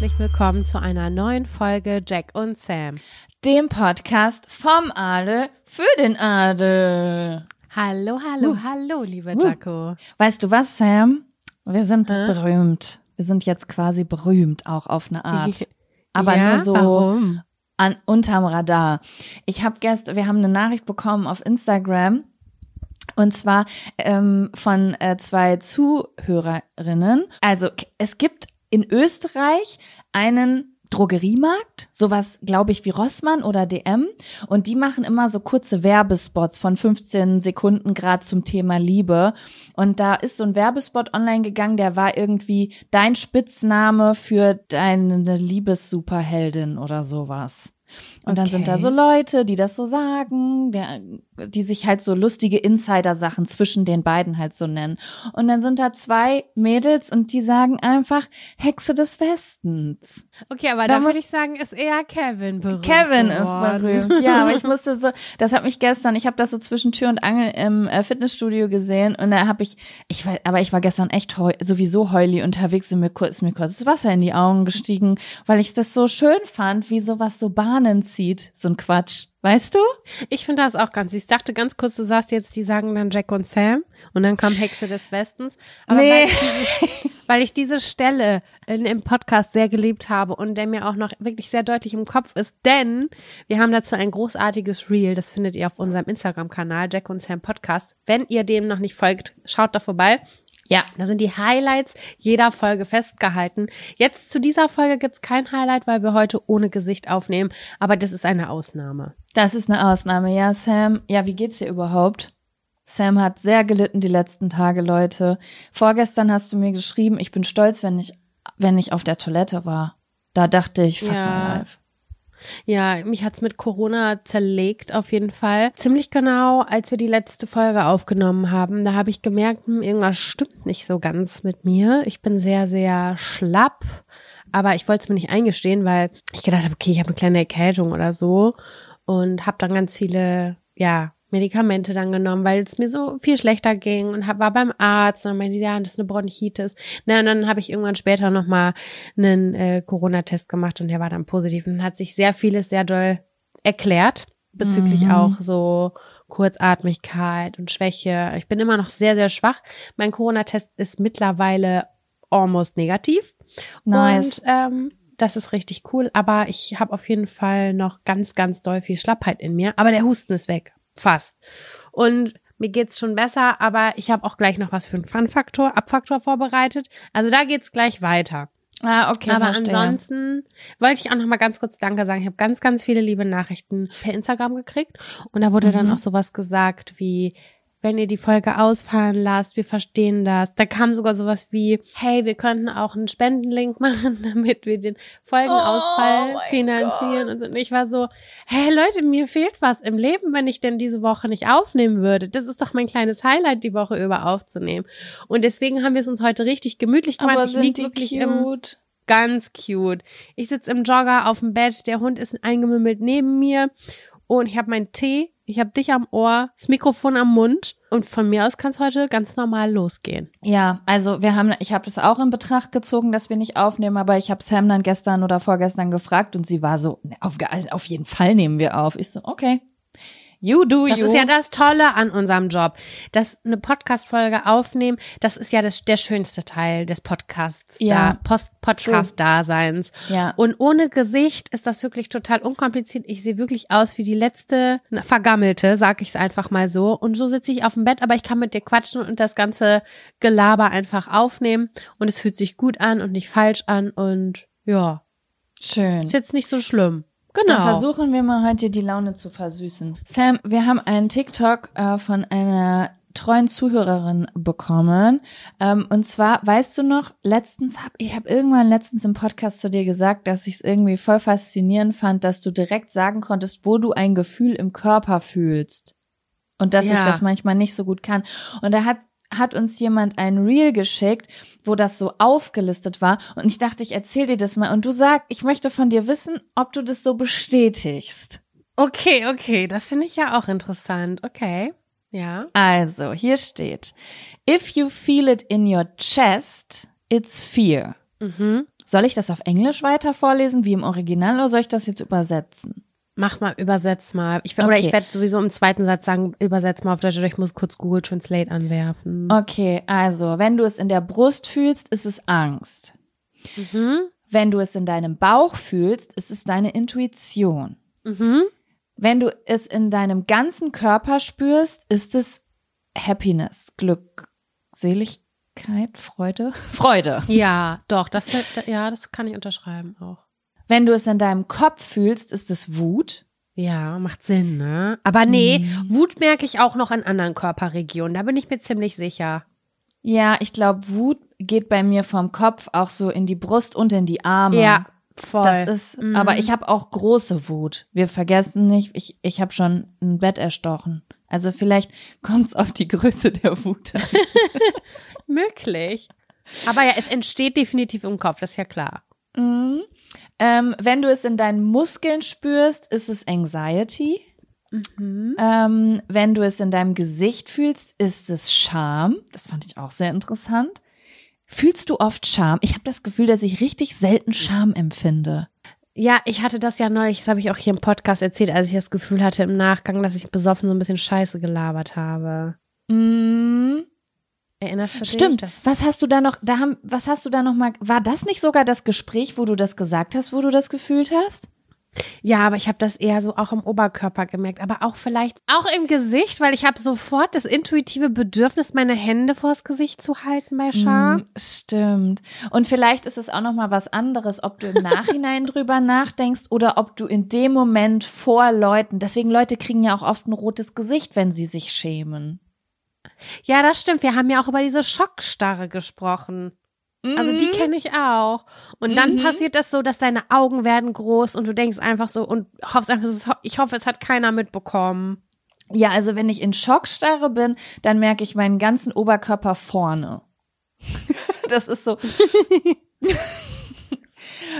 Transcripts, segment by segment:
Herzlich willkommen zu einer neuen Folge Jack und Sam. Dem Podcast vom Adel für den Adel. Hallo, hallo, hallo, liebe Jaco. Weißt du was, Sam? Wir sind Hä? berühmt. Wir sind jetzt quasi berühmt, auch auf eine Art. Aber Ja? nur so Warum? an unterm Radar. Ich habe gestern, wir haben eine Nachricht bekommen auf Instagram. Und zwar ähm, von äh, zwei Zuhörerinnen. Also es gibt in Österreich einen Drogeriemarkt, sowas glaube ich wie Rossmann oder DM und die machen immer so kurze Werbespots von 15 Sekunden grad zum Thema Liebe und da ist so ein Werbespot online gegangen, der war irgendwie dein Spitzname für deine Liebessuperheldin oder sowas. Und dann sind da Okay. so Leute, die das so sagen, der, die sich halt so lustige Insider-Sachen zwischen den beiden halt so nennen. Und dann sind da zwei Mädels und die sagen einfach Hexe des Westens. Okay, aber Da würde ich sagen, ist eher Kevin berühmt. Kevin ist berühmt. Ja, aber ich musste so, das hat mich gestern, ich habe das so zwischen Tür und Angel im äh, Fitnessstudio gesehen und da habe ich, ich war, aber ich war gestern echt heu, sowieso heuli unterwegs, sind mir kurz, ist mir kurz das Wasser in die Augen gestiegen, weil ich das so schön fand, wie sowas so Bahnen zieht, so ein Quatsch. Weißt du? Ich finde das auch ganz süß. Ich dachte ganz kurz, du sagst jetzt, die sagen dann Jack und Sam und dann kam Hexe des Westens. Aber Nee. weil, ich diese, weil ich diese Stelle in, im Podcast sehr geliebt habe und der mir auch noch wirklich sehr deutlich im Kopf ist, denn wir haben dazu ein großartiges Reel, das findet ihr auf unserem Instagram-Kanal, Jack und Sam Podcast. Wenn ihr dem noch nicht folgt, schaut da vorbei. Ja. Da sind die Highlights jeder Folge festgehalten. Jetzt zu dieser Folge gibt's kein Highlight, weil wir heute ohne Gesicht aufnehmen, aber das ist eine Ausnahme. Das ist eine Ausnahme. Ja, Sam. Ja, wie geht's dir überhaupt? Sam hat sehr gelitten die letzten Tage, Leute. Vorgestern hast du mir geschrieben, ich bin stolz, wenn ich, wenn ich auf der Toilette war. Da dachte ich, fuck Ja. my life. Ja, mich hat's mit Corona zerlegt auf jeden Fall. Ziemlich genau, als wir die letzte Folge aufgenommen haben, da habe ich gemerkt, hm, irgendwas stimmt nicht so ganz mit mir. Ich bin sehr, sehr schlapp, aber ich wollte es mir nicht eingestehen, weil ich gedacht habe, okay, ich habe eine kleine Erkältung oder so und habe dann ganz viele, ja, Medikamente dann genommen, weil es mir so viel schlechter ging und hab, war beim Arzt und dann meinte, ja, das ist eine Bronchitis. Na, und dann habe ich irgendwann später nochmal einen äh, Corona-Test gemacht und der war dann positiv und hat sich sehr vieles sehr doll erklärt bezüglich Mhm. auch so Kurzatmigkeit und Schwäche. Ich bin immer noch sehr, sehr schwach. Mein Corona-Test ist mittlerweile almost negativ. Nice. Und ähm, das ist richtig cool. Aber ich habe auf jeden Fall noch ganz, ganz doll viel Schlappheit in mir. Aber der Husten ist weg. Fast. Und mir geht's schon besser, aber ich habe auch gleich noch was für einen Fun-Faktor, Abfaktor vorbereitet. Also da geht's gleich weiter. Ah, okay, Aber verstehe. ansonsten wollte ich auch noch mal ganz kurz Danke sagen. Ich habe ganz, ganz viele liebe Nachrichten per Instagram gekriegt und da wurde dann Mhm. auch sowas gesagt wie wenn ihr die Folge ausfallen lasst, wir verstehen das. Da kam sogar sowas wie, hey, wir könnten auch einen Spendenlink machen, damit wir den Folgenausfall Oh finanzieren und so. Und ich war so, hey Leute, mir fehlt was im Leben, wenn ich denn diese Woche nicht aufnehmen würde. Das ist doch mein kleines Highlight, die Woche über aufzunehmen. Und deswegen haben wir es uns heute richtig gemütlich gemacht. Aber ich sind lieg die wirklich im cute? ganz cute. Ich sitze im Jogger auf dem Bett, der Hund ist eingemümmelt neben mir und ich habe meinen Tee, ich habe dich am Ohr, das Mikrofon am Mund und von mir aus kann es heute ganz normal losgehen. Ja, also wir haben, ich habe das auch in Betracht gezogen, dass wir nicht aufnehmen, aber ich habe Sam dann gestern oder vorgestern gefragt und sie war so, "Ne, auf, auf jeden Fall nehmen wir auf. Ich so, okay. You do Das you. ist ja das Tolle an unserem Job, dass eine Podcast-Folge aufnehmen, das ist ja das, der schönste Teil des Podcasts, Ja. da, Post Podcast-Daseins. ja. Und ohne Gesicht ist das wirklich total unkompliziert. Ich sehe wirklich aus wie die letzte Vergammelte, sag ich es einfach mal so. Und so sitze ich auf dem Bett, aber ich kann mit dir quatschen und das ganze Gelaber einfach aufnehmen. Und es fühlt sich gut an und nicht falsch an. Und ja, Schön. ist jetzt nicht so schlimm. Dann Genau. versuchen wir mal heute die Laune zu versüßen. Sam, wir haben einen TikTok äh, von einer treuen Zuhörerin bekommen. Ähm, und zwar, weißt du noch, letztens hab ich habe irgendwann letztens im Podcast zu dir gesagt, dass ich es irgendwie voll faszinierend fand, dass du direkt sagen konntest, wo du ein Gefühl im Körper fühlst. Und dass ich Ja. das manchmal nicht so gut kann. Und da hat hat uns jemand ein Reel geschickt, wo das so aufgelistet war. Und ich dachte, ich erzähl dir das mal. Und du sag, ich möchte von dir wissen, ob du das so bestätigst. Okay, okay, das finde ich ja auch interessant. Okay, ja. Also, hier steht, if you feel it in your chest, it's fear. Mhm. Soll ich das auf Englisch weiter vorlesen, wie im Original, oder soll ich das jetzt übersetzen? Mach mal, übersetz mal. Ich, Oder Okay. ich werde sowieso im zweiten Satz sagen, übersetz mal auf Deutsch oder ich muss kurz Google Translate anwerfen. Okay, also, wenn du es in der Brust fühlst, ist es Angst. Mhm. Wenn du es in deinem Bauch fühlst, ist es deine Intuition. Mhm. Wenn du es in deinem ganzen Körper spürst, ist es Happiness, Glück, Seligkeit, Freude, Freude. Ja, doch, das ja, das kann ich unterschreiben auch. Wenn du es in deinem Kopf fühlst, ist es Wut. Ja, macht Sinn, ne? Aber nee, Wut merke ich auch noch in anderen Körperregionen, da bin ich mir ziemlich sicher. Ja, ich glaube, Wut geht bei mir vom Kopf auch so in die Brust und in die Arme. Ja, voll. Das ist, Mhm. aber ich habe auch große Wut. Wir vergessen nicht, ich, ich habe schon ein Bett erstochen. Also vielleicht kommt es auf die Größe der Wut an. möglich. Aber ja, es entsteht definitiv im Kopf, das ist ja klar. Mhm. Ähm, wenn du es in deinen Muskeln spürst, ist es Anxiety. Mhm. Ähm, wenn du es in deinem Gesicht fühlst, ist es Scham. Das fand ich auch sehr interessant. Fühlst du oft Scham? Ich habe das Gefühl, dass ich richtig selten Scham empfinde. Ja, ich hatte das ja neulich, das habe ich auch hier im Podcast erzählt, als ich das Gefühl hatte im Nachgang, dass ich besoffen so ein bisschen Scheiße gelabert habe. Mm, Erinnerst du dich? stimmt. Das, Was hast du da noch? Da haben, was hast du da noch mal? War das nicht sogar das Gespräch, wo du das gesagt hast, wo du das gefühlt hast? Ja, aber ich habe das eher so auch im Oberkörper gemerkt, aber auch vielleicht auch im Gesicht, weil ich habe sofort das intuitive Bedürfnis, meine Hände vors Gesicht zu halten bei Scham. Mm, stimmt. Und vielleicht ist es auch noch mal was anderes, ob du im Nachhinein drüber nachdenkst oder ob du in dem Moment vor Leuten. Deswegen Leute kriegen ja auch oft ein rotes Gesicht, wenn sie sich schämen. Ja, das stimmt. Wir haben ja auch über diese Schockstarre gesprochen. Also die kenne ich auch. Und dann Mhm. passiert das so, dass deine Augen werden groß und du denkst einfach so und hoffst einfach ich hoffe, es hat keiner mitbekommen. Ja, also wenn ich in Schockstarre bin, dann merke ich meinen ganzen Oberkörper vorne. das ist so.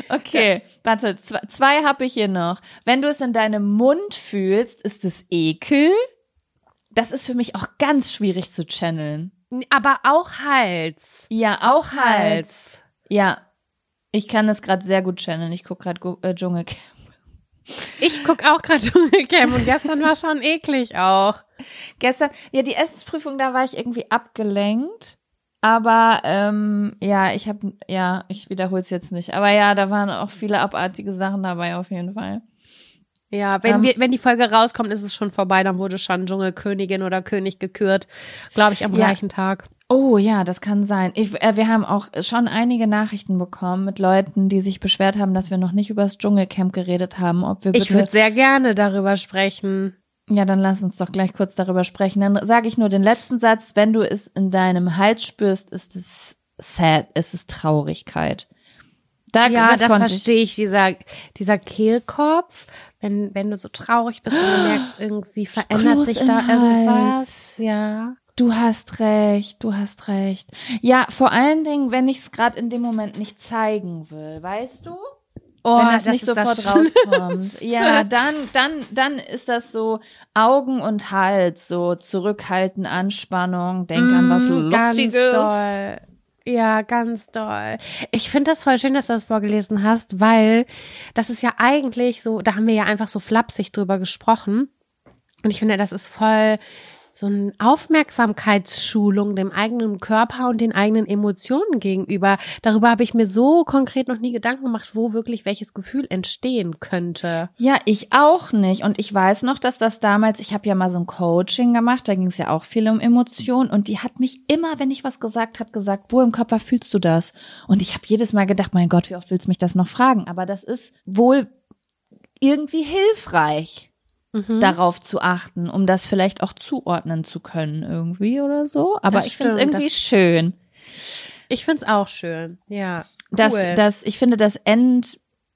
Okay, warte, zwei, zwei habe ich hier noch. Wenn du es in deinem Mund fühlst, ist es Ekel. Das ist für mich auch ganz schwierig zu channeln. Aber auch Hals. Ja, auch Hals. Ja, ich kann das gerade sehr gut channeln. Ich gucke gerade äh, Dschungelcamp. Ich guck auch gerade Dschungelcamp und gestern war schon eklig auch. Gestern, ja, die Essensprüfung, da war ich irgendwie abgelenkt. Aber ähm, ja, ich habe, ja, ich wiederhole es jetzt nicht. Aber ja, da waren auch viele abartige Sachen dabei auf jeden Fall. Ja, wenn, Ähm. wir, wenn die Folge rauskommt, ist es schon vorbei, dann wurde schon Dschungelkönigin oder König gekürt, glaube ich, am Ja. gleichen Tag. Oh ja, das kann sein. Ich, äh, wir haben auch schon einige Nachrichten bekommen mit Leuten, die sich beschwert haben, dass wir noch nicht über das Dschungelcamp geredet haben. Ob wir bitte Ich würde sehr gerne darüber sprechen. Ja, dann lass uns doch gleich kurz darüber sprechen. Dann sage ich nur den letzten Satz. Wenn du es in deinem Hals spürst, ist es sad, ist es Traurigkeit. Da, ja, das, das verstehe ich, dieser, dieser Kehlkopf, wenn, wenn du so traurig bist und du merkst, irgendwie verändert Kloß sich da Hals. irgendwas. Ja. Du hast recht, du hast recht. Ja, vor allen Dingen, wenn ich es gerade in dem Moment nicht zeigen will, weißt du? Oh, wenn das, das nicht ist das sofort rauskommt. Ja, dann, dann, dann ist das so Augen und Hals, so zurückhalten, Anspannung, denk an was Mm, ganz Lustiges. doll. Ja, ganz doll. Ich finde das voll schön, dass du das vorgelesen hast, weil das ist ja eigentlich so, da haben wir ja einfach so flapsig drüber gesprochen. Und ich finde, das ist voll so eine Aufmerksamkeitsschulung dem eigenen Körper und den eigenen Emotionen gegenüber. Darüber habe ich mir so konkret noch nie Gedanken gemacht, wo wirklich welches Gefühl entstehen könnte. Ja, ich auch nicht. Und ich weiß noch, dass das damals, ich habe ja mal so ein Coaching gemacht, da ging es ja auch viel um Emotionen. Und die hat mich immer, wenn ich was gesagt hat, gesagt, wo im Körper fühlst du das? Und ich habe jedes Mal gedacht, mein Gott, wie oft willst du mich das noch fragen? Aber das ist wohl irgendwie hilfreich. Mhm. darauf zu achten, um das vielleicht auch zuordnen zu können irgendwie oder so. Aber Das ich finde es irgendwie das- schön, Ich finde es auch schön. Ja. Cool. dass ich finde, das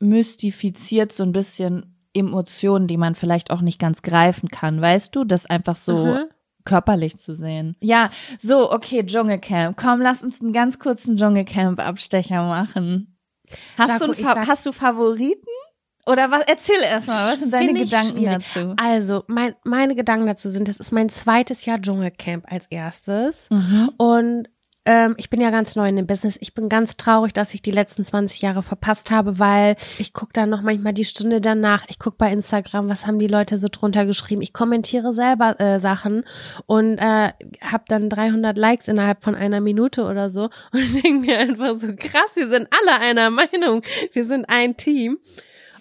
entmystifiziert so ein bisschen Emotionen, die man vielleicht auch nicht ganz greifen kann, weißt du, das einfach so Mhm. körperlich zu sehen. Ja, so, okay, Dschungelcamp. Komm, lass uns einen ganz kurzen Dschungelcamp-Abstecher machen. Hast, Jaco, du, Fa sag- hast du Favoriten? Oder was? Erzähl erst mal, was sind deine Gedanken schwierig. dazu? Also, mein, meine Gedanken dazu sind, das ist mein zweites Jahr Dschungelcamp als erstes. Mhm. Und ähm, ich bin ja ganz neu in dem Business. Ich bin ganz traurig, dass ich die letzten 20 Jahre verpasst habe, weil ich gucke dann noch manchmal die Stunde danach. Ich gucke bei Instagram, was haben die Leute so drunter geschrieben. Ich kommentiere selber äh, Sachen und äh, habe dann 300 Likes innerhalb von einer Minute oder so und denke mir einfach so krass, wir sind alle einer Meinung. Wir sind ein Team.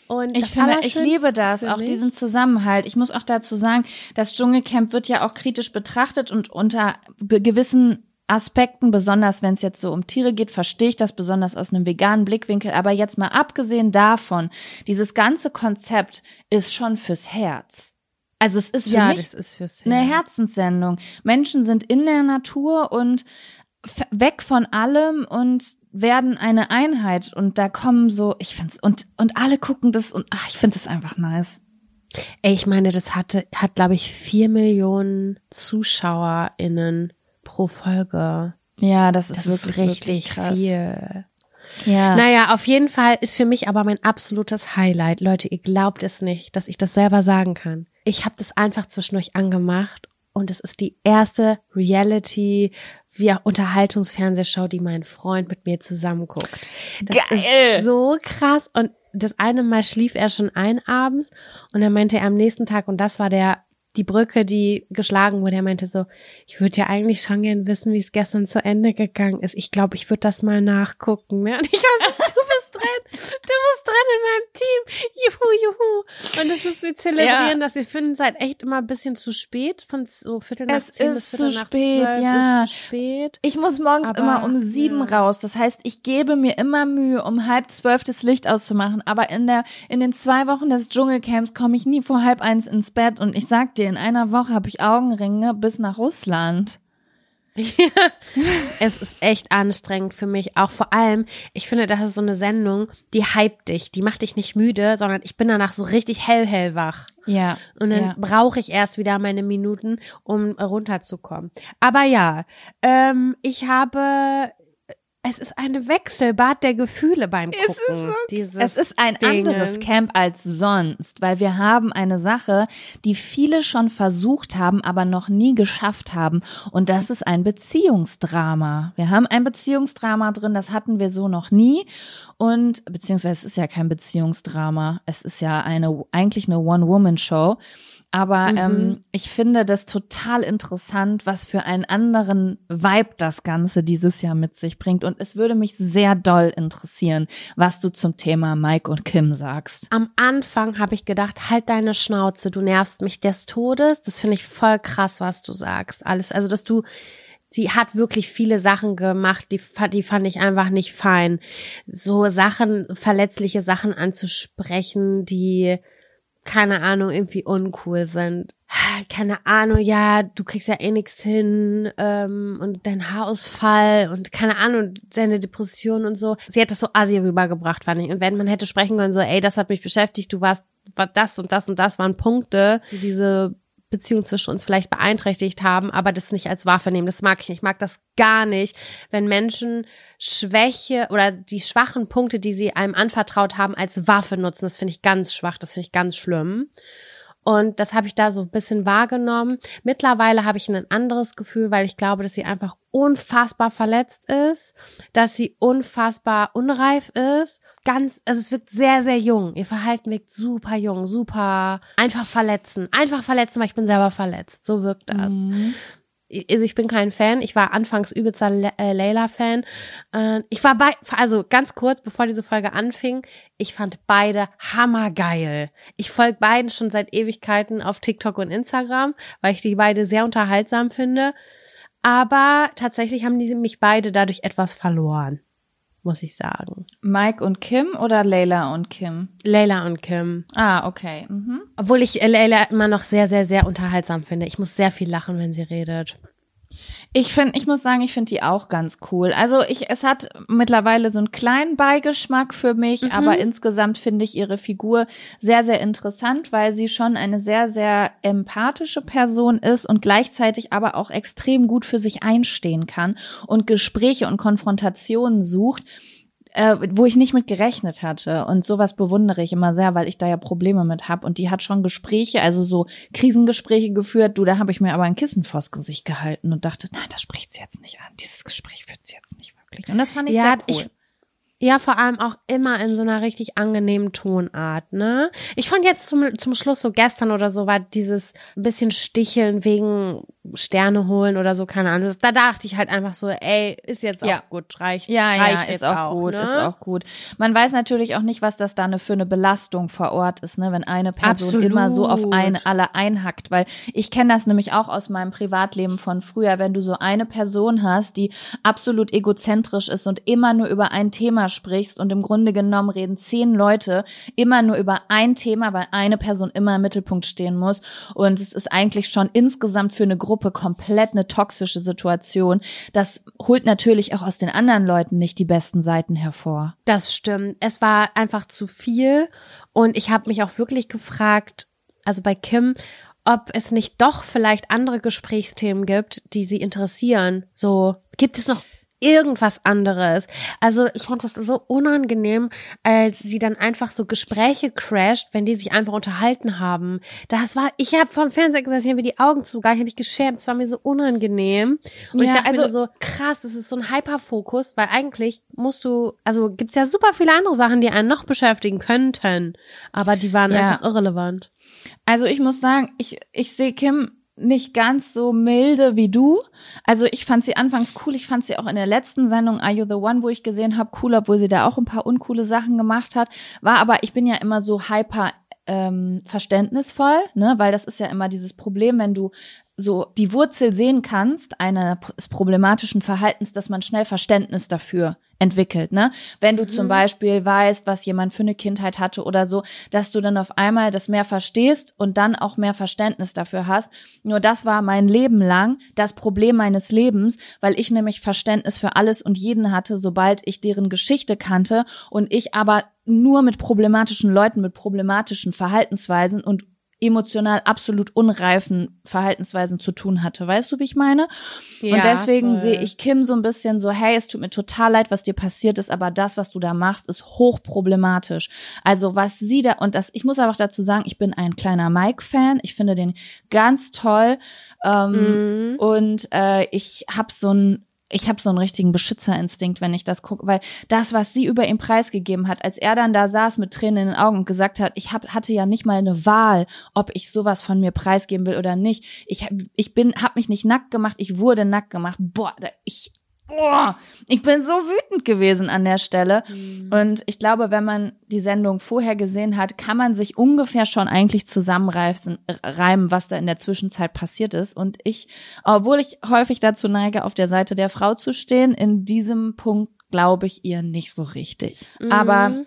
Und Ich finde, ich liebe das, auch mich- diesen Zusammenhalt. Ich muss auch dazu sagen, das Dschungelcamp wird ja auch kritisch betrachtet und unter gewissen Aspekten, besonders wenn es jetzt so um Tiere geht, verstehe ich das besonders aus einem veganen Blickwinkel. Aber jetzt mal abgesehen davon, dieses ganze Konzept ist schon fürs Herz. Also es ist für ja, mich ist eine Herz. Herzenssendung. Menschen sind in der Natur und weg von allem und werden eine Einheit und da kommen so, ich find's und und alle gucken das und ach, ich finde es einfach nice. Ey, ich meine, das hatte, hat, glaube ich, vier Millionen ZuschauerInnen pro Folge. Ja, das ist Das wirklich ist richtig wirklich krass. viel. Ja. Naja, auf jeden Fall ist für mich aber mein absolutes Highlight. Leute, ihr glaubt es nicht, dass ich das selber sagen kann. Ich habe das einfach zwischendurch angemacht und es ist die erste Reality wie Unterhaltungsfernsehshow, die mein Freund mit mir zusammen guckt. Das Geil! ist so krass und das eine Mal schlief er schon ein abends und dann meinte er am nächsten Tag und das war der die Brücke, die geschlagen wurde. Er meinte so, ich würde ja eigentlich schon gern wissen, wie es gestern zu Ende gegangen ist. Ich glaube, ich würde das mal nachgucken. Ne? Und ich war so, du bist drin, du bist drin in meinem Team. Juhu, juhu. Und das ist, wir zelebrieren Ja. das. Wir finden es halt echt immer ein bisschen zu spät, von so Viertel nach Es zehn ist bis Viertel zu nach spät, zwölf ja. ist zu spät. Ich muss morgens Aber, immer um sieben ja. raus. Das heißt, ich gebe mir immer Mühe, um halb zwölf das Licht auszumachen. Aber in der, in den zwei Wochen des Dschungelcamps komme ich nie vor halb eins ins Bett. Und ich sag dir, in einer Woche habe ich Augenringe bis nach Russland. Es ist echt anstrengend für mich. Auch vor allem, ich finde, das ist so eine Sendung, die hypt dich. Die macht dich nicht müde, sondern ich bin danach so richtig hell, hell wach. Ja. Und dann ja. brauche ich erst wieder meine Minuten, um runterzukommen. Aber ja, ähm, ich habe, es ist eine Wechselbad der Gefühle beim Gucken. dieses Es ist ein Dingen. anderes Camp als sonst, weil wir haben eine Sache, die viele schon versucht haben, aber noch nie geschafft haben. Und das ist ein Beziehungsdrama. Wir haben ein Beziehungsdrama drin, das hatten wir so noch nie. Und beziehungsweise es ist ja kein Beziehungsdrama, es ist ja eine eigentlich eine One-Woman-Show. Aber Mhm. ähm, ich finde das total interessant, was für einen anderen Vibe das Ganze dieses Jahr mit sich bringt. Und es würde mich sehr doll interessieren, was du zum Thema Mike und Kim sagst. Am Anfang habe ich gedacht, halt deine Schnauze, du nervst mich des Todes. Das finde ich voll krass, was du sagst. Alles, also dass du sie hat wirklich viele Sachen gemacht, die, die fand ich einfach nicht fein. So Sachen, verletzliche Sachen anzusprechen, die, keine Ahnung, irgendwie uncool sind. Keine Ahnung, ja, du kriegst ja eh nichts hin ähm, und dein Haarausfall und keine Ahnung, deine Depression und so. Sie hat das so assi rübergebracht, fand ich. Und wenn man hätte sprechen können, so, ey, das hat mich beschäftigt, du warst, war das und das und das waren Punkte, die diese Beziehung zwischen uns vielleicht beeinträchtigt haben, aber das nicht als Waffe nehmen. Das mag ich nicht. Ich mag das gar nicht, wenn Menschen Schwäche oder die schwachen Punkte, die sie einem anvertraut haben, als Waffe nutzen. Das finde ich ganz schwach. Das finde ich ganz schlimm. Und das habe ich da so ein bisschen wahrgenommen. Mittlerweile habe ich ein anderes Gefühl, weil ich glaube, dass sie einfach unfassbar verletzt ist, dass sie unfassbar unreif ist. Ganz, also es wirkt sehr, sehr jung. Ihr Verhalten wirkt super jung, super einfach verletzen. Einfach verletzen, weil ich bin selber verletzt. So wirkt das. Mhm also ich bin kein Fan. Ich war anfangs übelster Le äh, Layla-Fan. Äh, ich war bei, also ganz kurz, bevor diese Folge anfing, ich fand beide hammergeil. Ich folge beiden schon seit Ewigkeiten auf TikTok und Instagram, weil ich die beide sehr unterhaltsam finde. Aber tatsächlich haben die mich beide dadurch etwas verloren muss ich sagen. Mike und Kim oder Layla und Kim? Layla und Kim. Ah, okay. Mhm. Obwohl ich Layla immer noch sehr, sehr, sehr unterhaltsam finde. Ich muss sehr viel lachen, wenn sie redet. Ich finde, ich muss sagen, ich finde die auch ganz cool. Also ich, es hat mittlerweile so einen kleinen Beigeschmack für mich, mhm. aber insgesamt finde ich ihre Figur sehr, sehr interessant, weil sie schon eine sehr, sehr empathische Person ist und gleichzeitig aber auch extrem gut für sich einstehen kann und Gespräche und Konfrontationen sucht äh, wo ich nicht mit gerechnet hatte. Und sowas bewundere ich immer sehr, weil ich da ja Probleme mit habe. Und die hat schon Gespräche, also so Krisengespräche geführt. Du, da habe ich mir aber ein Kissen vors Gesicht gehalten und dachte, nein, das spricht sie jetzt nicht an. Dieses Gespräch führt sie jetzt nicht wirklich. Und das fand ich ja, sehr cool. Ich, ja, vor allem auch immer in so einer richtig angenehmen Tonart, ne? Ich fand jetzt zum, zum Schluss so gestern oder so war dieses bisschen Sticheln wegen Sterne holen oder so, keine Ahnung. Da dachte ich halt einfach so, ey, ist jetzt ja. auch gut, reicht. Ja, reicht ja, ist auch, auch, gut, ne? ist auch gut. Man weiß natürlich auch nicht, was das da für eine Belastung vor Ort ist, ne, wenn eine Person Absolut. immer so auf eine alle einhackt, weil ich kenne das nämlich auch aus meinem Privatleben von früher, wenn du so eine Person hast, die absolut egozentrisch ist und immer nur über ein Thema sprichst und im Grunde genommen reden zehn Leute immer nur über ein Thema, weil eine Person immer im Mittelpunkt stehen muss und es ist eigentlich schon insgesamt für eine Gruppe Gruppe komplett eine toxische Situation. Das holt natürlich auch aus den anderen Leuten nicht die besten Seiten hervor. Das stimmt. Es war einfach zu viel und ich habe mich auch wirklich gefragt, also bei Kim, ob es nicht doch vielleicht andere Gesprächsthemen gibt, die sie interessieren. So, gibt es noch irgendwas anderes. Also ich fand das so unangenehm, als sie dann einfach so Gespräche crasht, wenn die sich einfach unterhalten haben. Das war, ich habe vom Fernseher gesagt, ich habe mir die Augen zugegangen, ich habe mich geschämt, es war mir so unangenehm. Und ja, ich dachte also so, krass, das ist so ein Hyperfokus, weil eigentlich musst du, also gibt's ja super viele andere Sachen, die einen noch beschäftigen könnten, aber die waren ja. einfach irrelevant. Also ich muss sagen, ich, ich sehe Kim nicht ganz so milde wie du. Also ich fand sie anfangs cool. Ich fand sie auch in der letzten Sendung Are You the One, wo ich gesehen habe, cool, obwohl sie da auch ein paar uncoole Sachen gemacht hat. War aber, ich bin ja immer so hyper ähm, verständnisvoll, ne, weil das ist ja immer dieses Problem, wenn du so die Wurzel sehen kannst eines problematischen Verhaltens, dass man schnell Verständnis dafür entwickelt, ne? Wenn du mhm. zum Beispiel weißt, was jemand für eine Kindheit hatte oder so, dass du dann auf einmal das mehr verstehst und dann auch mehr Verständnis dafür hast. Nur das war mein Leben lang das Problem meines Lebens, weil ich nämlich Verständnis für alles und jeden hatte, sobald ich deren Geschichte kannte und ich aber nur mit problematischen Leuten, mit problematischen Verhaltensweisen und emotional absolut unreifen Verhaltensweisen zu tun hatte. Weißt du, wie ich meine? Ja, und deswegen sehe ich Kim so ein bisschen so, hey, es tut mir total leid, was dir passiert ist, aber das, was du da machst, ist hochproblematisch. Also was sie da, und das, ich muss einfach dazu sagen, ich bin ein kleiner Mike-Fan. Ich finde den ganz toll. Ähm, mhm. Und äh, ich habe so ein ich habe so einen richtigen Beschützerinstinkt, wenn ich das gucke, weil das, was sie über ihn preisgegeben hat, als er dann da saß mit Tränen in den Augen und gesagt hat, ich hab, hatte ja nicht mal eine Wahl, ob ich sowas von mir preisgeben will oder nicht. Ich, ich bin, habe mich nicht nackt gemacht, ich wurde nackt gemacht. Boah, ich boah, ich bin so wütend gewesen an der Stelle. Mhm. Und ich glaube, wenn man die Sendung vorher gesehen hat, kann man sich ungefähr schon eigentlich zusammenreimen, was da in der Zwischenzeit passiert ist. Und ich, obwohl ich häufig dazu neige, auf der Seite der Frau zu stehen, in diesem Punkt glaube ich ihr nicht so richtig. Mhm. Aber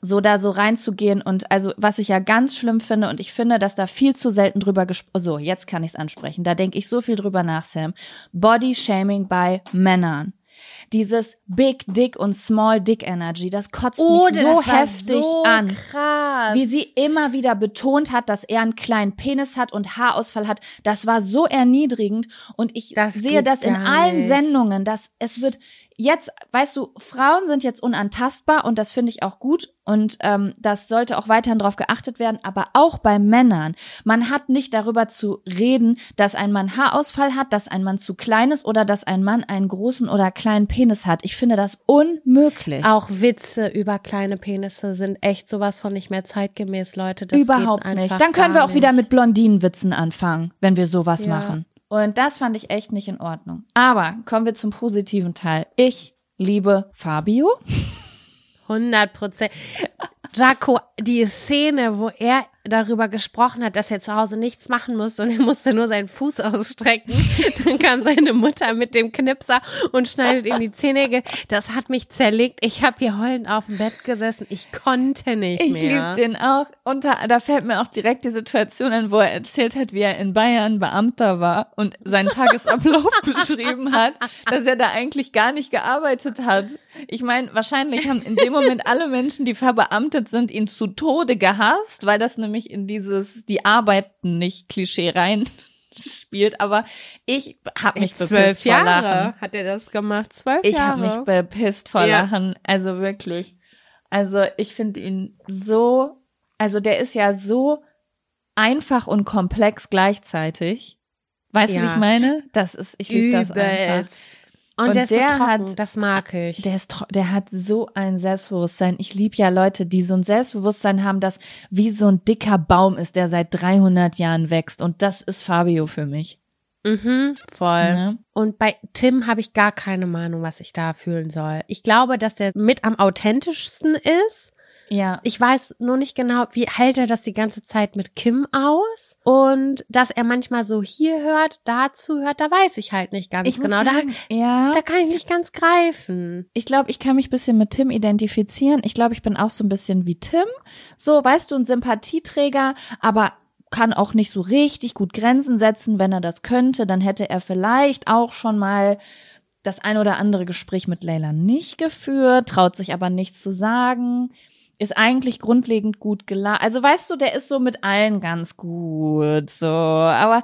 so da so reinzugehen und also was ich ja ganz schlimm finde und ich finde, dass da viel zu selten drüber gesprochen, so jetzt kann ich es ansprechen, da denke ich so viel drüber nach, Sam. Body Shaming bei Männern. Dieses Big Dick und Small Dick Energy, das kotzt oh, mich so heftig so an. Krass. Wie sie immer wieder betont hat, dass er einen kleinen Penis hat und Haarausfall hat. Das war so erniedrigend und ich das sehe das in allen nicht. Sendungen, dass es wird jetzt, weißt du, Frauen sind jetzt unantastbar und das finde ich auch gut und ähm, das sollte auch weiterhin darauf geachtet werden, aber auch bei Männern. Man hat nicht darüber zu reden, dass ein Mann Haarausfall hat, dass ein Mann zu klein ist oder dass ein Mann einen großen oder kleinen Penis hat. Ich finde das unmöglich. Auch Witze über kleine Penisse sind echt sowas von nicht mehr zeitgemäß, Leute. Das Überhaupt nicht. Dann können wir auch nicht. wieder mit Blondinenwitzen anfangen, wenn wir sowas ja. machen. Und das fand ich echt nicht in Ordnung. Aber kommen wir zum positiven Teil. Ich liebe Fabio. 100 Prozent. Jaco, die Szene, wo er darüber gesprochen hat, dass er zu Hause nichts machen musste und er musste nur seinen Fuß ausstrecken. Dann kam seine Mutter mit dem Knipser und schneidet ihm die Zähne. Das hat mich zerlegt. Ich habe hier heulend auf dem Bett gesessen. Ich konnte nicht ich mehr. Ich liebe den auch. Und da, da fällt mir auch direkt die Situation an, wo er erzählt hat, wie er in Bayern Beamter war und seinen Tagesablauf beschrieben hat, dass er da eigentlich gar nicht gearbeitet hat. Ich meine, wahrscheinlich haben in dem Moment alle Menschen, die verbeamtet sind, ihn zu Tode gehasst, weil das eine mich in dieses, die arbeiten nicht Klischee rein spielt, aber ich habe mich zwölf Jahre vor Lachen. hat er das gemacht, zwölf ich Jahre. Ich habe mich bepisst vor ja. Lachen, also wirklich. Also ich finde ihn so, also der ist ja so einfach und komplex gleichzeitig. Weißt ja. du, wie ich meine? Das ist, ich liebe das einfach. Und, und der, der so hat, das mag ich. Der ist, der hat so ein Selbstbewusstsein. Ich liebe ja Leute, die so ein Selbstbewusstsein haben, das wie so ein dicker Baum ist, der seit 300 Jahren wächst. Und das ist Fabio für mich. Mhm, voll. Ne? Und bei Tim habe ich gar keine Meinung, was ich da fühlen soll. Ich glaube, dass der mit am authentischsten ist. Ja. Ich weiß nur nicht genau, wie hält er das die ganze Zeit mit Kim aus? Und dass er manchmal so hier hört, dazu hört, da weiß ich halt nicht ganz ich genau. Sagen, da, ja. da kann ich nicht ganz greifen. Ich glaube, ich kann mich bisschen mit Tim identifizieren. Ich glaube, ich bin auch so ein bisschen wie Tim. So, weißt du, ein Sympathieträger, aber kann auch nicht so richtig gut Grenzen setzen. Wenn er das könnte, dann hätte er vielleicht auch schon mal das ein oder andere Gespräch mit Leila nicht geführt, traut sich aber nichts zu sagen ist eigentlich grundlegend gut geladen. Also weißt du, der ist so mit allen ganz gut, so. Aber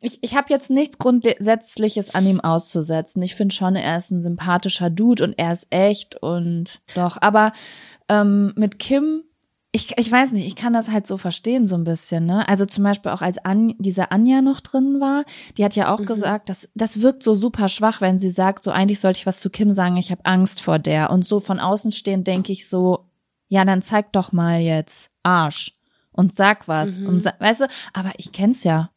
ich, ich habe jetzt nichts Grundsätzliches an ihm auszusetzen. Ich finde schon, er ist ein sympathischer Dude und er ist echt und doch. Aber ähm, mit Kim, ich, ich weiß nicht, ich kann das halt so verstehen so ein bisschen. Ne? Also zum Beispiel auch als An diese Anja noch drin war, die hat ja auch mhm. gesagt, dass das wirkt so super schwach, wenn sie sagt, so eigentlich sollte ich was zu Kim sagen, ich habe Angst vor der. Und so von außen stehen denke ich so, ja, dann zeig doch mal jetzt Arsch und sag was mhm. und sag, weißt du, aber ich kenn's ja.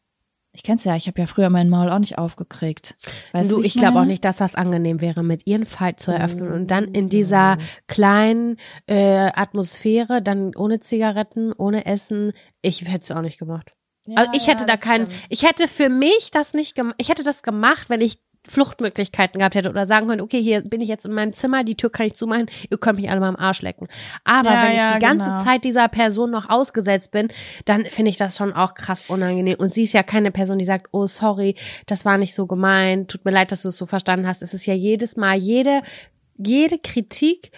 Ich kenn's ja, ich habe ja früher meinen Maul auch nicht aufgekriegt. Weißt du, ich, glaube auch nicht, dass das angenehm wäre, mit ihren Fight zu eröffnen und dann in dieser kleinen äh, Atmosphäre, dann ohne Zigaretten, ohne Essen. Ich hätte es auch nicht gemacht. Ja, also ich hätte ja, da keinen, ich hätte für mich das nicht gemacht, ich hätte das gemacht, wenn ich Fluchtmöglichkeiten gehabt hätte oder sagen können, okay, hier bin ich jetzt in meinem Zimmer, die Tür kann ich zumachen, ihr könnt mich alle mal am Arsch lecken. Aber ja, wenn ich ja, die ganze genau. Zeit dieser Person noch ausgesetzt bin, dann finde ich das schon auch krass unangenehm. Und sie ist ja keine Person, die sagt, oh sorry, das war nicht so gemeint, tut mir leid, dass du es so verstanden hast. Es ist ja jedes Mal jede jede Kritik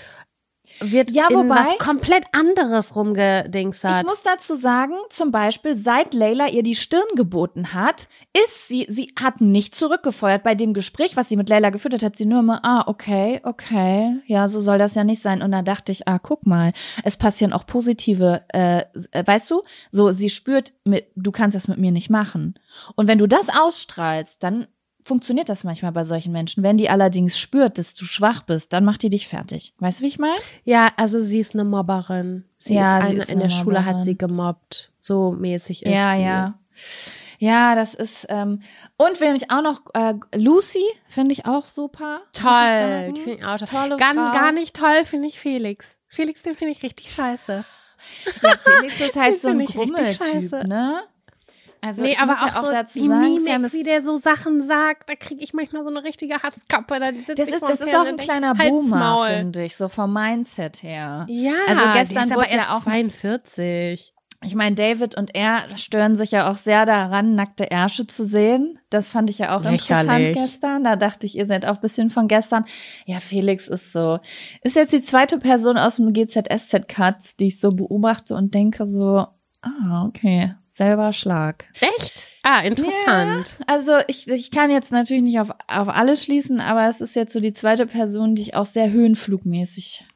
wird ja, in wobei, was komplett anderes rumgedingselt. Ich muss dazu sagen, zum Beispiel, seit Layla ihr die Stirn geboten hat, ist sie, sie hat nicht zurückgefeuert. Bei dem Gespräch, was sie mit Layla geführt hat, hat sie nur immer, ah, okay, okay, ja, so soll das ja nicht sein. Und da dachte ich, ah, guck mal, es passieren auch positive, äh, weißt du, so, sie spürt, mit, du kannst das mit mir nicht machen. Und wenn du das ausstrahlst, dann funktioniert das manchmal bei solchen Menschen. Wenn die allerdings spürt, dass du schwach bist, dann macht die dich fertig. Weißt du, wie ich meine? Ja, also sie ist eine Mobberin. Sie ja, ist eine, ist eine in der Schule hat sie gemobbt. So mäßig ist ja, sie. Ja, Ja, das ist, ähm, und wenn ich auch noch, äh, Lucy finde ich auch super. Toll, die finde ich auch toll. Tolle Gar, nicht toll finde ich Felix. Felix, den finde ich richtig scheiße. Ja, Felix ist halt so ein Grummeltyp, ne? Also nee, aber auch, ja auch so dazu die sagen, Mimik, wie der so Sachen sagt, da kriege ich manchmal so eine richtige Hasskappe. Da das ist, das ist auch ein kleiner Boomer, finde ich, so vom Mindset her. Ja, Also gestern wurde ja erst auch- 42. Ich meine, David und er stören sich ja auch sehr daran, nackte Ärsche zu sehen. Das fand ich ja auch interessant Lächerlich. gestern. Da dachte ich, ihr seid auch ein bisschen von gestern. Ja, Felix ist so, ist jetzt die zweite Person aus dem GZSZ-Cuts, die ich so beobachte und denke so, ah, okay, selber Schlag. Echt? Ah, interessant. Also ich, ich kann jetzt natürlich nicht auf, auf alle schließen, aber es ist jetzt so die zweite Person, die ich auch sehr höhenflugmäßig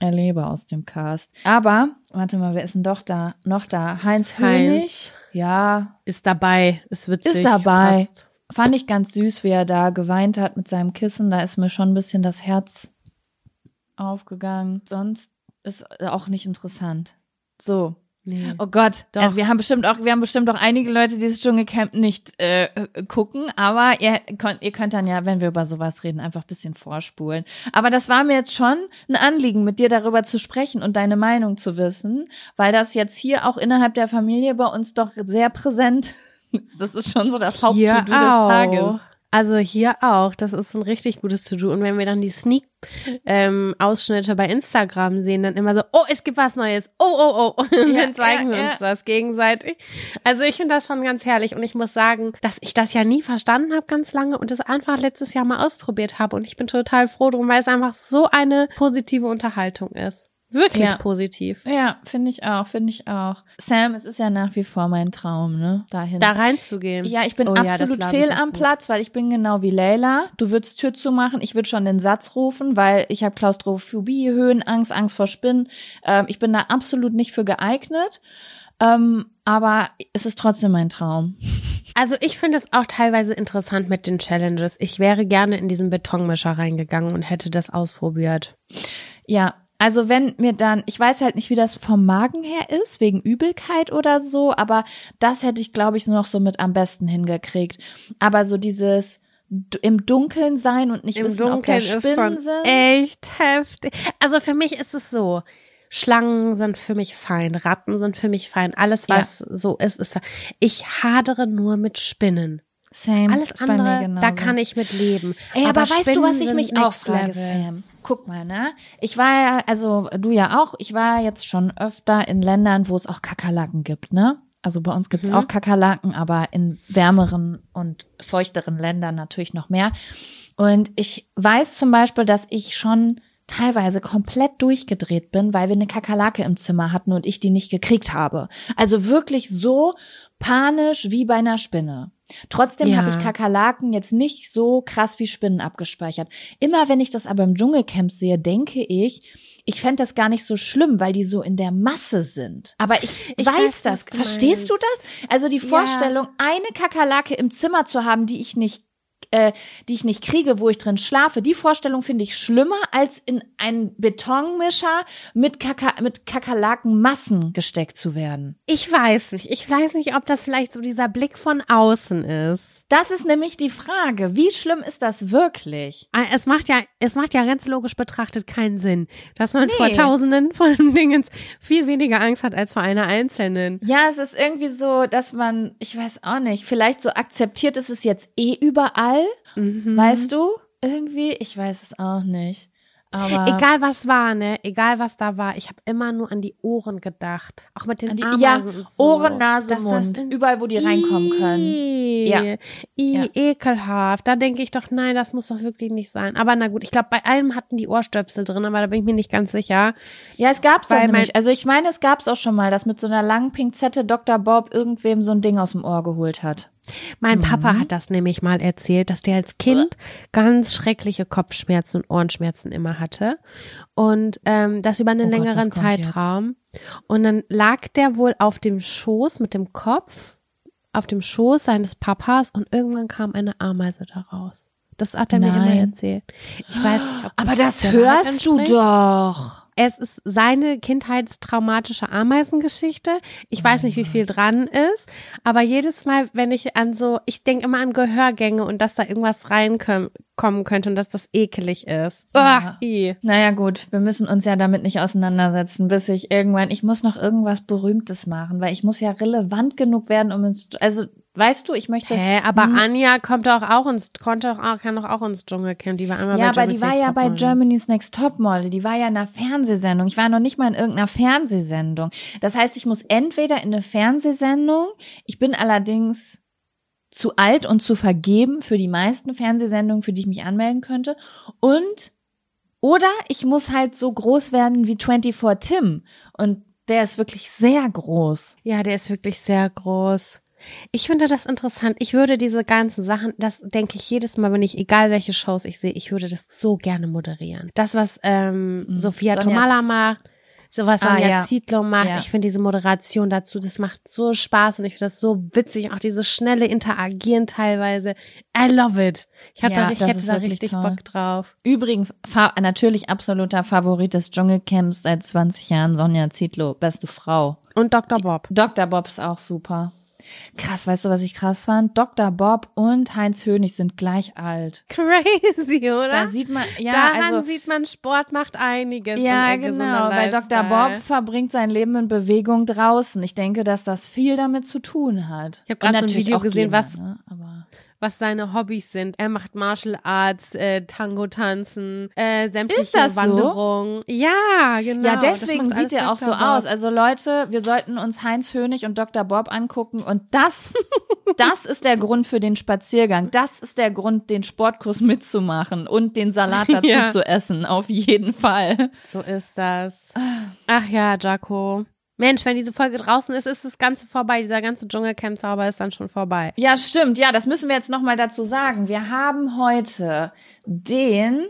erlebe aus dem Cast. Aber, warte mal, wer ist denn doch da? Noch da? Heinz Hönig? Heinz Ja, ist dabei, ist witzig. ist dabei. passt. Fand ich ganz süß, wie er da geweint hat mit seinem Kissen. Da ist mir schon ein bisschen das Herz aufgegangen. Sonst ist auch nicht interessant. So. Nee. Oh Gott, Doch. also wir haben bestimmt auch, wir haben bestimmt auch einige Leute, die das Dschungelcamp nicht äh, gucken, aber ihr könnt, ihr könnt dann ja, wenn wir über sowas reden, einfach ein bisschen vorspulen. Aber das war mir jetzt schon ein Anliegen, mit dir darüber zu sprechen und deine Meinung zu wissen, weil das jetzt hier auch innerhalb der Familie bei uns doch sehr präsent ist. Das ist schon so das Haupt-To-Do des. Tages. Also hier auch, das ist ein richtig gutes To-Do. Und wenn wir dann die Sneak-Ausschnitte bei Instagram sehen, dann immer so, oh, es gibt was Neues, oh, oh, oh. Und Ja, dann zeigen ja, wir ja. uns das gegenseitig. Also ich finde das schon ganz herrlich. Und ich muss sagen, dass ich das ja nie verstanden habe ganz lange und das einfach letztes Jahr mal ausprobiert habe. Und ich bin total froh drum, weil es einfach so eine positive Unterhaltung ist. Wirklich Ja. positiv. Ja, finde ich auch, finde ich auch. Sam, es ist ja nach wie vor mein Traum, ne? Dahin. Da reinzugehen. Ja, ich bin Oh ja, absolut ich, fehl am gut. Platz, weil ich bin genau wie Leila. Du würdest Tür zumachen, ich würde schon den Satz rufen, weil ich habe Klaustrophobie, Höhenangst, Angst vor Spinnen. Ähm, ich bin da absolut nicht für geeignet. Ähm, aber es ist trotzdem mein Traum. Also ich finde es auch teilweise interessant mit den Challenges. Ich wäre gerne in diesen Betonmischer reingegangen und hätte das ausprobiert. Ja, also wenn mir dann, ich weiß halt nicht, wie das vom Magen her ist, wegen Übelkeit oder so, aber das hätte ich, glaube ich, noch so mit am besten hingekriegt. Aber so dieses im Dunkeln sein und nicht wissen, ob da Spinnen sind. echt heftig. Also für mich ist es so. Schlangen sind für mich fein, Ratten sind für mich fein, alles was so ist, ist fein. Ich hadere nur mit Spinnen. Same. Alles andere, da kann ich mit leben. Ey, aber, weißt du, was ich mich auch frage. Sam? Guck mal, ne? Ich war ja, also du ja auch, ich war jetzt schon öfter in Ländern, wo es auch Kakerlaken gibt, ne? Also bei uns gibt's Mhm. auch Kakerlaken, aber in wärmeren und feuchteren Ländern natürlich noch mehr. Und ich weiß zum Beispiel, dass ich schon teilweise komplett durchgedreht bin, weil wir eine Kakerlake im Zimmer hatten und ich die nicht gekriegt habe. Also wirklich so panisch wie bei einer Spinne. Trotzdem Ja. habe ich Kakerlaken jetzt nicht so krass wie Spinnen abgespeichert. Immer wenn ich das aber im Dschungelcamp sehe, denke ich, ich fände das gar nicht so schlimm, weil die so in der Masse sind. Aber ich, Ich weiß, weiß, das. du Verstehst du meinst. das? Also die Vorstellung, eine Kakerlake im Zimmer zu haben, die ich nicht äh, die ich nicht kriege, wo ich drin schlafe, die Vorstellung finde ich schlimmer, als in einen Betonmischer mit, Kaka mit Kakerlakenmassen gesteckt zu werden. Ich weiß nicht. Ich weiß nicht, ob das vielleicht so dieser Blick von außen ist. Das ist nämlich die Frage. Wie schlimm ist das wirklich? Ah, Es macht ja, es macht ja ganz logisch betrachtet keinen Sinn, dass man vor Nee. Tausenden von Dingens viel weniger Angst hat als vor einer einzelnen. Ja, es ist irgendwie so, dass man, ich weiß auch nicht, vielleicht so akzeptiert ist es jetzt eh überall, Mhm. weißt du? Irgendwie, ich weiß es auch nicht. Aber Egal was war, ne? Egal was da war, ich habe immer nur an die Ohren gedacht. Auch mit den An die- Ameisen ja, und so. Ohren, Nase, Dass das Mund, in- überall, wo die reinkommen können. Ih, Ja. Ih, Ja. ekelhaft. Da denke ich doch, nein, das muss doch wirklich nicht sein. Aber na gut, ich glaube, bei allem hatten die Ohrstöpsel drin, aber da bin ich mir nicht ganz sicher. Ja, es gab's das Weil nämlich. Also ich meine, es gab's auch schon mal, dass mit so einer langen Pinzette Dr. Bob irgendwem so ein Ding aus dem Ohr geholt hat. Mein Mhm. Papa hat das nämlich mal erzählt, dass der als Kind ganz schreckliche Kopfschmerzen und Ohrenschmerzen immer hatte. Und ähm, das über einen Oh Gott, längeren jetzt? Zeitraum. Und dann lag der wohl auf dem Schoß mit dem Kopf, auf dem Schoß seines Papas und irgendwann kam eine Ameise daraus. Das hat er mir immer Nein. erzählt. Ich weiß nicht, ob Aber das der Wahrheit hörst du doch. Es ist seine kindheitstraumatische Ameisengeschichte. Ich weiß nicht, wie viel dran ist, aber jedes Mal, wenn ich an so, ich denke immer an Gehörgänge und dass da irgendwas reinkommen könnte und dass das ekelig ist. Ja. Oh, i. Naja, gut, wir müssen uns ja damit nicht auseinandersetzen, bis ich irgendwann, ich muss noch irgendwas Berühmtes machen, weil ich muss ja relevant genug werden, um ins, also, weißt du, ich möchte. Hä, aber Hm. Anja kommt doch auch ins, konnte doch auch, kann doch auch ins Dschungelcamp. Die war einmal Ja, bei aber die war Next ja bei. Germany's Next Topmodel. Die war ja in einer Fernsehsendung. Ich war noch nicht mal in irgendeiner Fernsehsendung. Das heißt, ich muss entweder in eine Fernsehsendung. Ich bin allerdings zu alt und zu vergeben für die meisten Fernsehsendungen, für die ich mich anmelden könnte. Und oder ich muss halt so groß werden wie 24 Tim. Und der ist wirklich sehr groß. Ja, der ist wirklich sehr groß. Ich finde das interessant. Ich würde diese ganzen Sachen, das denke ich jedes Mal, wenn ich, egal welche Shows ich sehe, ich würde das so gerne moderieren. Das, was ähm, Mhm. Sophia Sonja Tomala macht, so was Ah, Sonja ja. Zietlow macht, Ja. ich finde diese Moderation dazu, das macht so Spaß und ich finde das so witzig, auch dieses schnelle Interagieren teilweise. I love it. Ich, hab Ja, da, ich hätte da richtig toll. Bock drauf. Übrigens, natürlich absoluter Favorit des Dschungelcamps seit 20 Jahren, Sonja Zietlow, beste Frau. Und Dr. Bob. Dr. Bob ist auch super. Krass, weißt du, was ich krass fand? Dr. Bob und Heinz Hönig sind gleich alt. Crazy, oder? Da sieht man, ja, Daran also, sieht man, Sport macht einiges. ja, genau, weil Dr. Bob verbringt sein Leben in Bewegung draußen. Ich denke, dass das viel damit zu tun hat. Ich hab grad Und so ein natürlich Video auch gesehen, Gene, was- Ne? Was seine Hobbys sind. Er macht Martial Arts, äh, Tango tanzen, äh, sämtliche Ist das so? Wanderungen. Ja, genau. ja, deswegen sieht er auch so. Bob. aus. Also Leute, wir sollten uns Heinz Hönig und Dr. Bob angucken und das, das ist der Grund für den Spaziergang. Das ist der Grund, den Sportkurs mitzumachen und den Salat dazu Ja. zu essen. Auf jeden Fall. So ist das. Ach ja, Jaco. Mensch, wenn diese Folge draußen ist, ist das Ganze vorbei. Dieser ganze Dschungelcamp-Zauber ist dann schon vorbei. Ja, stimmt. Ja, das müssen wir jetzt nochmal dazu sagen. Wir haben heute den,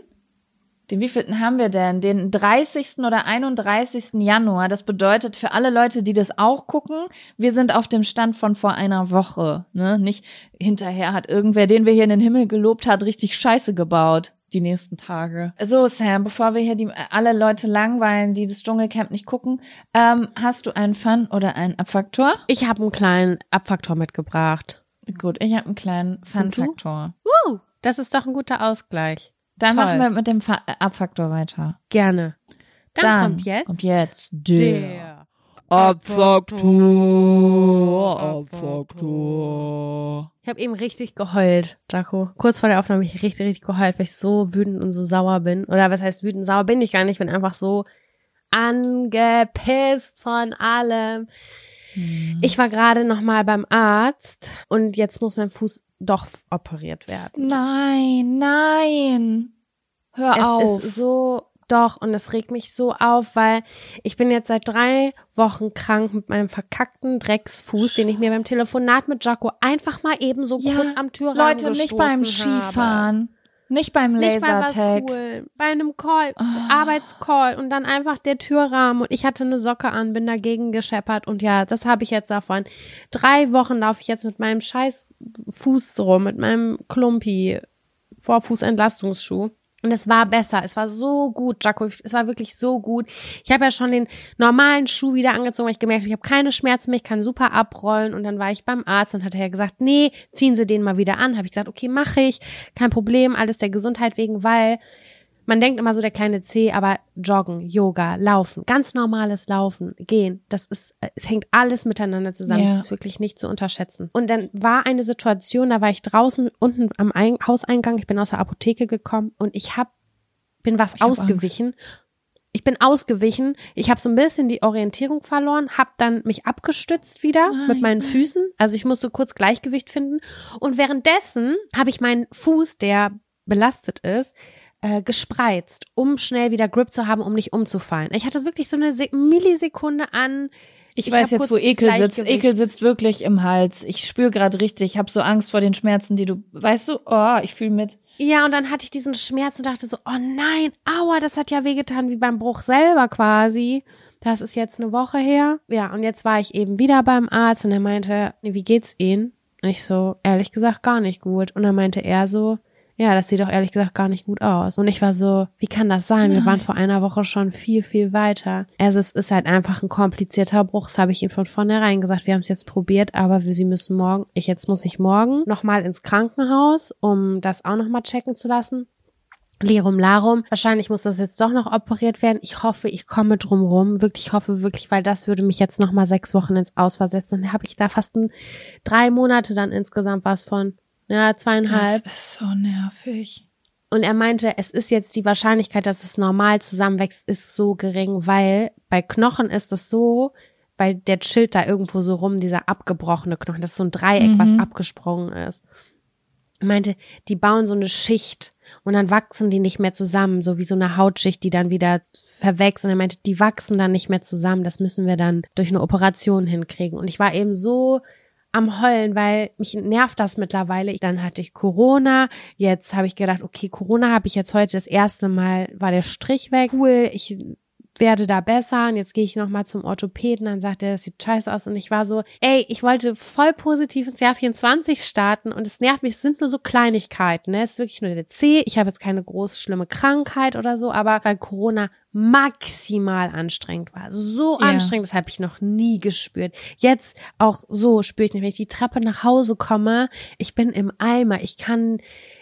den wievielten haben wir denn? Den 30. oder 31. Januar. Das bedeutet für alle Leute, die das auch gucken, wir sind auf dem Stand von vor einer Woche. Ne? Nicht hinterher hat irgendwer, den wir hier in den Himmel gelobt hat, richtig Scheiße gebaut. Die nächsten Tage. So, Sam, bevor wir hier die, alle Leute langweilen, die das Dschungelcamp nicht gucken, ähm, hast du einen Fun oder einen Abfaktor? Ich habe einen kleinen Abfaktor mitgebracht. Gut, ich habe einen kleinen? Fun-Faktor. Uh, das ist doch ein guter Ausgleich. Dann Toll. machen wir mit dem Fa äh, Abfaktor weiter. Gerne. Dann, kommt jetzt, kommt jetzt der, der Abfaktor. Abfaktor. Ich habe eben richtig geheult, Jaco. Kurz vor der Aufnahme habe ich richtig, richtig geheult, weil ich so wütend und so sauer bin. Oder was heißt wütend? Sauer bin ich gar nicht. Ich bin einfach so angepisst von allem. Hm. Ich war gerade noch mal beim Arzt und jetzt muss mein Fuß doch operiert werden. Nein, nein. Hör es auf. ist so doch und es regt mich so auf, weil ich bin jetzt seit drei Wochen krank mit meinem verkackten Drecksfuß, den ich mir beim Telefonat mit Jaco einfach mal eben so Ja, kurz am Türrahmen Leute, nicht beim gestoßen habe. Skifahren. Nicht beim Nicht bei was Lasertag. cool, bei einem Call, Ah. Arbeitscall und dann einfach der Türrahmen und ich hatte eine Socke an, bin dagegen gescheppert und ja, das habe ich jetzt davon. Drei Wochen laufe ich jetzt mit meinem scheiß Fuß rum, mit meinem Klumpi Vorfußentlastungsschuh. Und es war besser, es war so gut, Jaco, es war wirklich so gut. Ich habe ja schon den normalen Schuh wieder angezogen, weil ich gemerkt habe, ich habe keine Schmerzen mehr, ich kann super abrollen. Und dann war ich beim Arzt und hat er gesagt, nee, ziehen Sie den mal wieder an. Habe ich gesagt, okay, mache ich, kein Problem, alles der Gesundheit wegen, weil man denkt immer so der kleine C, aber Joggen, Yoga, Laufen, ganz normales Laufen, Gehen, das ist, es hängt alles miteinander zusammen. Ja. Es ist wirklich nicht zu unterschätzen. Und dann war eine Situation, da war ich draußen unten am Ein Hauseingang, ich bin aus der Apotheke gekommen und ich hab, bin was Ich ausgewichen. Ich bin ausgewichen. Ich habe so ein bisschen die Orientierung verloren, habe dann mich abgestützt wieder Nein. mit meinen Füßen. Also ich musste kurz Gleichgewicht finden. Und währenddessen habe ich meinen Fuß, der belastet ist, äh, gespreizt, um schnell wieder Grip zu haben, um nicht umzufallen. Ich hatte wirklich so eine Se Millisekunde an. Ich, Ich weiß jetzt, wo Ekel sitzt. Ekel sitzt wirklich im Hals. Ich spüre gerade richtig. Ich habe so Angst vor den Schmerzen, die du. Weißt du? Oh, ich fühle mit. Ja, und dann hatte ich diesen Schmerz und dachte so, oh nein, aua, das hat ja wehgetan, wie beim Bruch selber quasi. Das ist jetzt eine Woche her. Ja, und jetzt war ich eben wieder beim Arzt und er meinte, wie geht's Ihnen? Und ich so, ehrlich gesagt, gar nicht gut. Und dann meinte er so, ja, das sieht doch ehrlich gesagt gar nicht gut aus. Und ich war so, wie kann das sein? Wir waren vor einer Woche schon viel, viel weiter. Also es ist halt einfach ein komplizierter Bruch. Das habe ich Ihnen von vornherein gesagt. Wir haben es jetzt probiert, aber Sie müssen morgen, ich jetzt muss ich morgen nochmal ins Krankenhaus, um das auch nochmal checken zu lassen. Lirum Larum. Wahrscheinlich muss das jetzt doch noch operiert werden. Ich hoffe, ich komme drum rum. Wirklich, hoffe wirklich, weil das würde mich jetzt noch mal sechs Wochen ins Ausversetzen. Und dann habe ich da fast ein, drei Monate dann insgesamt was von. Ja, zweieinhalb. Das ist so nervig. Und er meinte, es ist jetzt die Wahrscheinlichkeit, dass es normal zusammenwächst, ist so gering, weil bei Knochen ist es so, weil der chillt da irgendwo so rum, dieser abgebrochene Knochen. Das ist so ein Dreieck, mhm. was abgesprungen ist. Er meinte, die bauen so eine Schicht und dann wachsen die nicht mehr zusammen, so wie so eine Hautschicht, die dann wieder verwächst. Und er meinte, die wachsen dann nicht mehr zusammen. Das müssen wir dann durch eine Operation hinkriegen. Und ich war eben so am Heulen, weil mich nervt das mittlerweile. Dann hatte ich Corona. Jetzt habe ich gedacht, okay, Corona habe ich jetzt heute das erste Mal, war der Strich weg. Cool, ich werde da besser und jetzt gehe ich nochmal zum Orthopäden, dann sagt er, das sieht scheiße aus und ich war so, ey, ich wollte voll positiv ins Jahr 24 starten und es nervt mich, es sind nur so Kleinigkeiten, ne? Es ist wirklich nur der C, ich habe jetzt keine große, schlimme Krankheit oder so, aber weil Corona maximal anstrengend war. So ja. anstrengend, das habe ich noch nie gespürt. Jetzt auch so spüre ich nicht, wenn ich die Treppe nach Hause komme, ich bin im Eimer, ich kann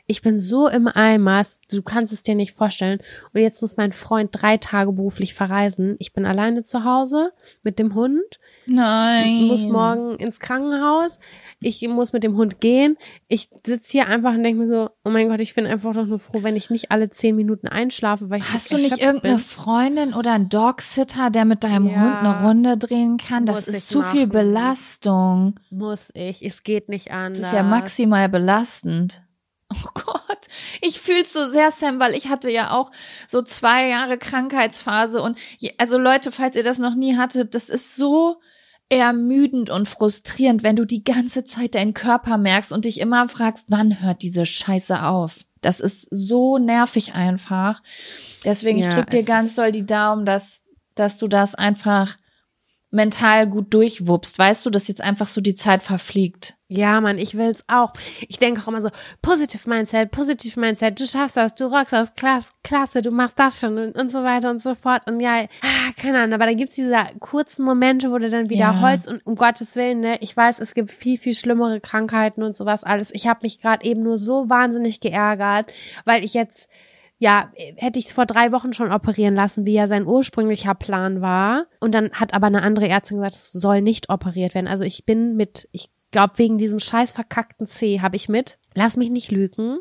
ich bin so im Eimer, du kannst es dir nicht vorstellen. Und jetzt muss mein Freund drei Tage beruflich verreisen. Ich bin alleine zu Hause mit dem Hund. Nein. Muss morgen ins Krankenhaus. Ich muss mit dem Hund gehen. Ich sitze hier einfach und denke mir so, oh mein Gott, ich bin einfach doch nur froh, wenn ich nicht alle zehn Minuten einschlafe, weil ich Hast du nicht irgendeine bin. Freundin oder einen Dogsitter, der mit deinem ja, Hund eine Runde drehen kann? Das ist zu machen. viel Belastung. Muss ich. Es geht nicht anders. Das ist ja maximal belastend. Oh Gott, ich fühl's so sehr, Sam, weil ich hatte ja auch so zwei Jahre Krankheitsphase und je, also Leute, falls ihr das noch nie hattet, das ist so ermüdend und frustrierend, wenn du die ganze Zeit deinen Körper merkst und dich immer fragst, wann hört diese Scheiße auf? Das ist so nervig einfach. Deswegen, ja, ich drück dir ganz doll die Daumen, dass, dass du das einfach mental gut durchwuppst, weißt du, dass jetzt einfach so die Zeit verfliegt. Ja, Mann, ich will's auch. Ich denke auch immer so, positive Mindset, positive Mindset, du schaffst das, du rockst das, klasse, klasse, du machst das schon und, und so weiter und so fort. Und ja, ah, keine Ahnung, aber da gibt's diese kurzen Momente, wo du dann wieder ja. holst und um Gottes Willen, ne, ich weiß, es gibt viel, viel schlimmere Krankheiten und sowas alles. Ich habe mich gerade eben nur so wahnsinnig geärgert, weil ich jetzt ja, hätte ich es vor drei Wochen schon operieren lassen, wie ja sein ursprünglicher Plan war. Und dann hat aber eine andere Ärztin gesagt, es soll nicht operiert werden. Also ich bin mit, ich glaube, wegen diesem scheiß verkackten C habe ich mit, lass mich nicht lügen,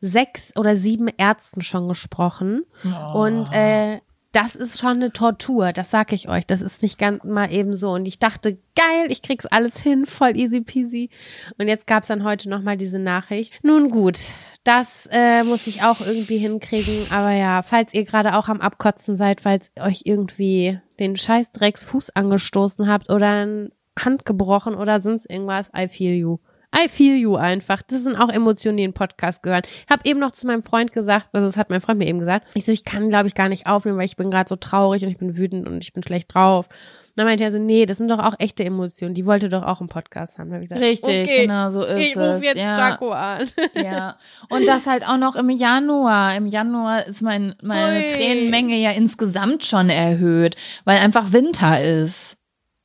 sechs oder sieben Ärzten schon gesprochen. Oh. Und äh, das ist schon eine Tortur, das sag ich euch. Das ist nicht ganz mal eben so. Und ich dachte, geil, ich krieg's alles hin, voll easy peasy. Und jetzt gab's dann heute nochmal diese Nachricht. Nun gut, das äh, muss ich auch irgendwie hinkriegen. Aber ja, falls ihr gerade auch am Abkotzen seid, falls euch irgendwie den Scheißdrecks Fuß angestoßen habt oder ein Hand gebrochen oder sonst irgendwas, I feel you. I feel you einfach. Das sind auch Emotionen, die in Podcast gehören. Ich habe eben noch zu meinem Freund gesagt, also das hat mein Freund mir eben gesagt, ich so, ich kann, glaube ich, gar nicht aufnehmen, weil ich bin gerade so traurig und ich bin wütend und ich bin schlecht drauf. Und dann meinte er so, nee, das sind doch auch echte Emotionen. Die wollte doch auch einen Podcast haben. Gesagt, Richtig, okay, genau so ist ich es. Ich jetzt ja. Jaco an. Ja. Und das halt auch noch im Januar. Im Januar ist mein, meine Ui. Tränenmenge ja insgesamt schon erhöht, weil einfach Winter ist.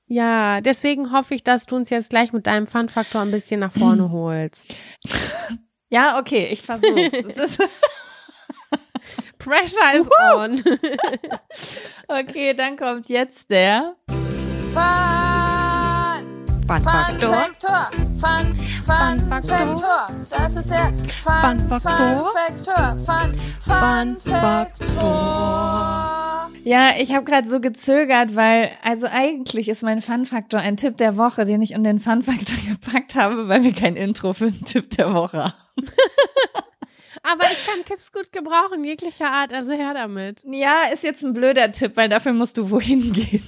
Ja, deswegen hoffe ich, dass du uns jetzt gleich mit deinem Fun-Faktor ein bisschen nach vorne holst. Ja, okay, ich versuch's. Pressure is on. okay, dann kommt jetzt der Fun. Fun Faktor. Fun Faktor. Fun, Fun, Fun Faktor. Das ist der Fun, Fun Faktor. Fun, Fun, Fun Faktor. Ja, ich habe gerade so gezögert, weil also eigentlich ist mein Fun Faktor ein Tipp der Woche, den ich in den Fun Faktor gepackt habe, weil wir kein Intro für den Tipp der Woche haben. Aber ich kann Tipps gut gebrauchen, jeglicher Art, also her damit. Ja, ist jetzt ein blöder Tipp, weil dafür musst du wohin gehen.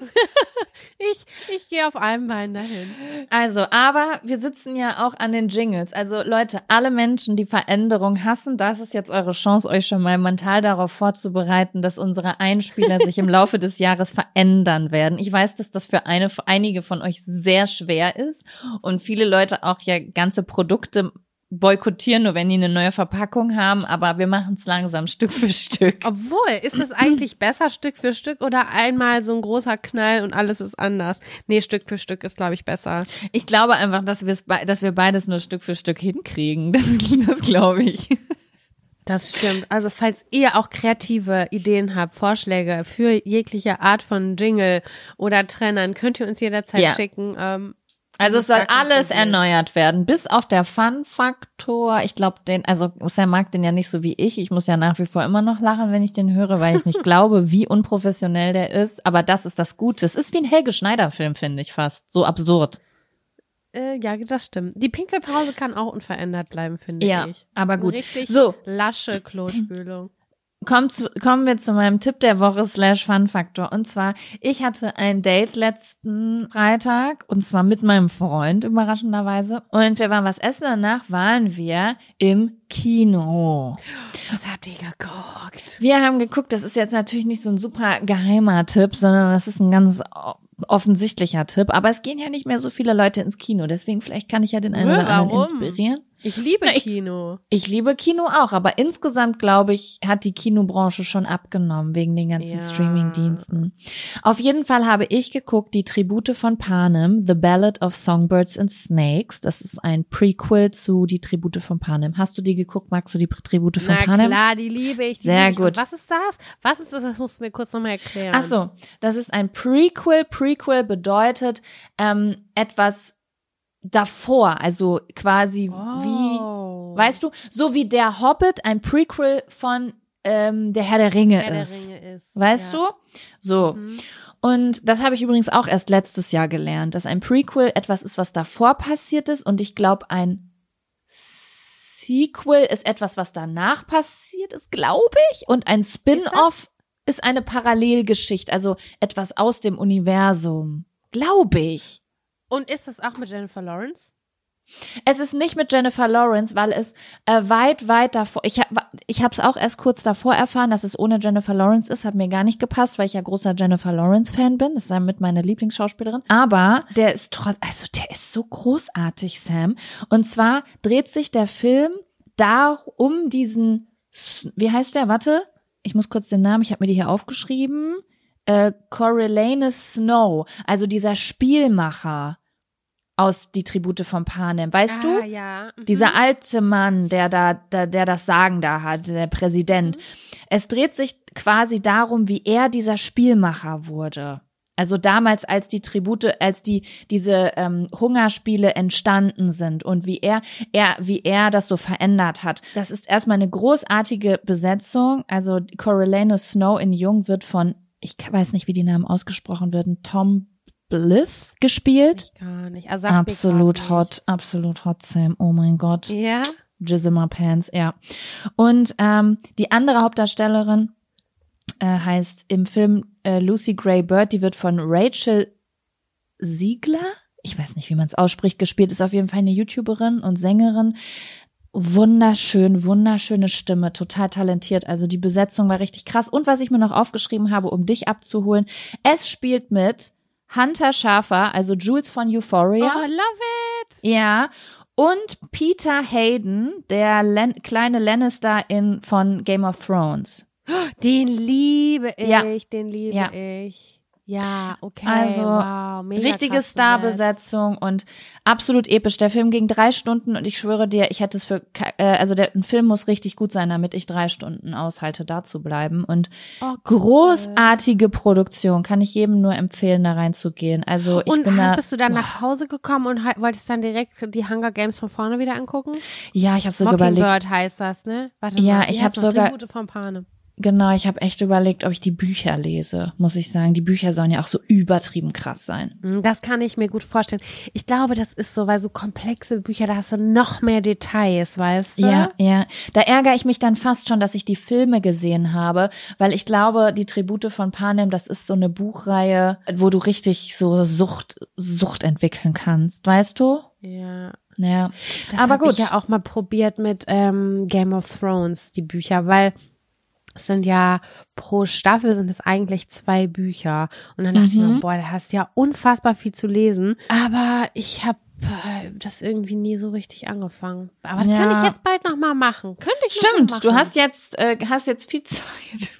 ich ich gehe auf einem Bein dahin. Also, aber wir sitzen ja auch an den Jingles. Also Leute, alle Menschen, die Veränderung hassen, das ist jetzt eure Chance, euch schon mal mental darauf vorzubereiten, dass unsere Einspieler sich im Laufe des Jahres verändern werden. Ich weiß, dass das für eine, für einige von euch sehr schwer ist und viele Leute auch ja ganze Produkte boykottieren, nur wenn die eine neue Verpackung haben, aber wir machen es langsam Stück für Stück. Obwohl, ist es eigentlich besser Stück für Stück oder einmal so ein großer Knall und alles ist anders? Nee, Stück für Stück ist, glaube ich, besser. Ich glaube einfach, dass, dass wir beides nur Stück für Stück hinkriegen. Das, das glaube ich. Das stimmt. Also falls ihr auch kreative Ideen habt, Vorschläge für jegliche Art von Jingle oder Trennern, könnt ihr uns jederzeit Ja. schicken. Ähm, Also es soll alles erneuert werden, bis auf der Fun-Faktor. Ich glaube, den, also Sam mag den ja nicht so wie ich. Ich muss ja nach wie vor immer noch lachen, wenn ich den höre, weil ich nicht glaube, wie unprofessionell der ist. Aber das ist das Gute. Es ist wie ein Helge Schneider-Film, finde ich fast. So absurd. Äh, ja, das stimmt. Die Pinkelpause kann auch unverändert bleiben, finde Ja, ich. aber gut. Richtig So. lasche Klospülung. Kommt zu, kommen wir zu meinem Tipp der Woche slash Fun-Faktor. Und zwar, ich hatte ein Date letzten Freitag und zwar mit meinem Freund, überraschenderweise. Und wir waren was essen. Danach waren wir im Kino. Was habt ihr geguckt? Wir haben geguckt, das ist jetzt natürlich nicht so ein super geheimer Tipp, sondern das ist ein ganz offensichtlicher Tipp. Aber es gehen ja nicht mehr so viele Leute ins Kino. Deswegen vielleicht kann ich ja den einen oder anderen inspirieren. Ich liebe Na, ich- Kino. Ich liebe Kino auch, aber insgesamt glaube ich, hat die Kinobranche schon abgenommen wegen den ganzen Ja. Streaming-Diensten. Auf jeden Fall habe ich geguckt, die Tribute von Panem, The Ballad of Songbirds and Snakes. Das ist ein Prequel zu die Tribute von Panem. Hast du die geguckt? Magst du die Tribute von Na Panem? klar, die liebe ich. Die Sehr liebe ich. Gut. Was ist das? Was ist das? Das musst du mir kurz nochmal erklären. Ach so, das ist ein Prequel. Prequel bedeutet ähm, etwas davor, also quasi wie, Oh. weißt du, so wie der Hobbit ein Prequel von ähm, der Herr der Ringe Wer der ist. Ringe ist. Weißt ja. du? So. Mhm. Und das habe ich übrigens auch erst letztes Jahr gelernt, dass ein Prequel etwas ist, was davor passiert ist und ich glaube ein Sequel ist etwas, was danach passiert ist, glaube ich. Und ein Spin-off ist eine Parallelgeschichte, also etwas aus dem Universum. Glaube ich. Und ist das auch mit Jennifer Lawrence? Es ist nicht mit Jennifer Lawrence, weil es äh, weit, weit davor. Ich habe ich es auch erst kurz davor erfahren, dass es ohne Jennifer Lawrence ist. Hat mir gar nicht gepasst, weil ich ja großer Jennifer Lawrence-Fan bin. Das ist ja mit meiner Lieblingsschauspielerin. Aber der ist trotz, also der ist so großartig, Sam. Und zwar dreht sich der Film da um diesen, wie heißt der? Warte, ich muss kurz den Namen, ich habe mir die hier aufgeschrieben. Äh, Coriolanus Snow, also dieser Spielmacher aus die Tribute von Panem. Weißt ah, du? ja. Mhm. Dieser alte Mann, der da, der, der das Sagen da hat, der Präsident. Mhm. Es dreht sich quasi darum, wie er dieser Spielmacher wurde. Also damals, als die Tribute, als die diese ähm, Hungerspiele entstanden sind und wie er, er, wie er das so verändert hat. Das ist erstmal eine großartige Besetzung. Also Coriolanus Snow in Jung wird von, ich weiß nicht, wie die Namen ausgesprochen werden, Tom Blyth gespielt. Ich gar nicht. Also Absolut hot, nichts. absolut hot, Sam. Oh mein Gott. Ja. Jizima Pants, ja. Und ähm, die andere Hauptdarstellerin äh, heißt im Film äh, Lucy Gray Bird, die wird von Rachel Siegler, ich weiß nicht, wie man es ausspricht, gespielt, ist auf jeden Fall eine YouTuberin und Sängerin. Wunderschön, wunderschöne Stimme, total talentiert. Also die Besetzung war richtig krass. Und was ich mir noch aufgeschrieben habe, um dich abzuholen, es spielt mit Hunter Schafer, also Jules von Euphoria. Oh, love it. Ja, und Peter Hayden, der Len kleine Lannister in von Game of Thrones. Den liebe ich, Ja. den liebe Ja. ich. Ja, okay. Also, wow, mega Richtige. Starbesetzung und absolut episch. Der Film ging drei Stunden und ich schwöre dir, ich hätte es für, äh, also der ein Film muss richtig gut sein, damit ich drei Stunden aushalte, da zu bleiben. Und Oh, cool. großartige Produktion, kann ich jedem nur empfehlen, da reinzugehen. Also ich Und bin hast, da, bist du dann nach Hause gekommen und wolltest dann direkt die Hunger Games von vorne wieder angucken? ja, ich habe sogar überlegt, Mockingbird heißt das, ne? Warte Ja, mal, ich heißt hab noch? sogar- Tribute von Panem. Genau, ich habe echt überlegt, ob ich die Bücher lese, muss ich sagen. Die Bücher sollen ja auch so übertrieben krass sein. Hm, Das kann ich mir gut vorstellen. Ich glaube, das ist so, weil so komplexe Bücher, da hast du noch mehr Details, weißt du? Ja, ja. Da ärgere ich mich dann fast schon, dass ich die Filme gesehen habe, weil ich glaube, die Tribute von Panem, das ist so eine Buchreihe, wo du richtig so Sucht, Sucht entwickeln kannst, weißt du? Ja. Ja. Das Aber gut. ich ja auch mal probiert mit ähm, Game of Thrones, die Bücher, weil es sind ja pro Staffel sind es eigentlich zwei Bücher. Und dann dachte ich Mhm. mir, boah, da hast du ja unfassbar viel zu lesen. Aber ich habe äh, das irgendwie nie so richtig angefangen. Aber das ja. könnte ich jetzt bald noch mal machen. Könnte ich Stimmt, noch du hast jetzt äh, hast jetzt viel Zeit.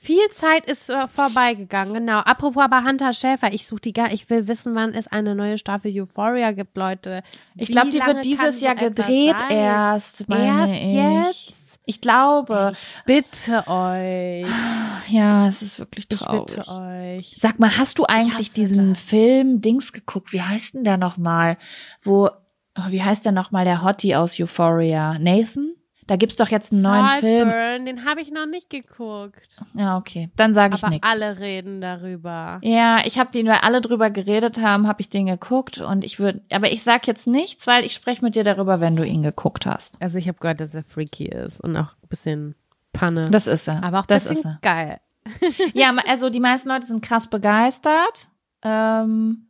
Viel Zeit ist äh, vorbeigegangen, genau. Apropos aber Hunter Schäfer, ich suche die gar, ich will wissen, wann es eine neue Staffel Euphoria gibt, Leute. Ich glaube, die wird dieses Jahr gedreht erst, meine erst ich. jetzt. Ich glaube. Ich bitte euch. Ja, es ist wirklich traurig. Ich bitte euch. Sag mal, hast du eigentlich diesen das. Film Dings geguckt? Wie heißt denn der nochmal? Wo, oh, wie heißt der nochmal, der Hottie aus Euphoria? Nathan? Da gibt's doch jetzt einen neuen Film. Burn, den habe ich noch nicht geguckt. Ja, okay. Dann sage ich nichts. alle reden darüber. Ja, ich habe den, weil alle drüber geredet haben, habe ich den geguckt und ich würde, aber ich sag jetzt nichts, weil ich spreche mit dir darüber, wenn du ihn geguckt hast. Also ich habe gehört, dass er freaky ist und auch ein bisschen Panne. Das ist er. Aber auch ein das bisschen geil. ja, also die meisten Leute sind krass begeistert. Ähm,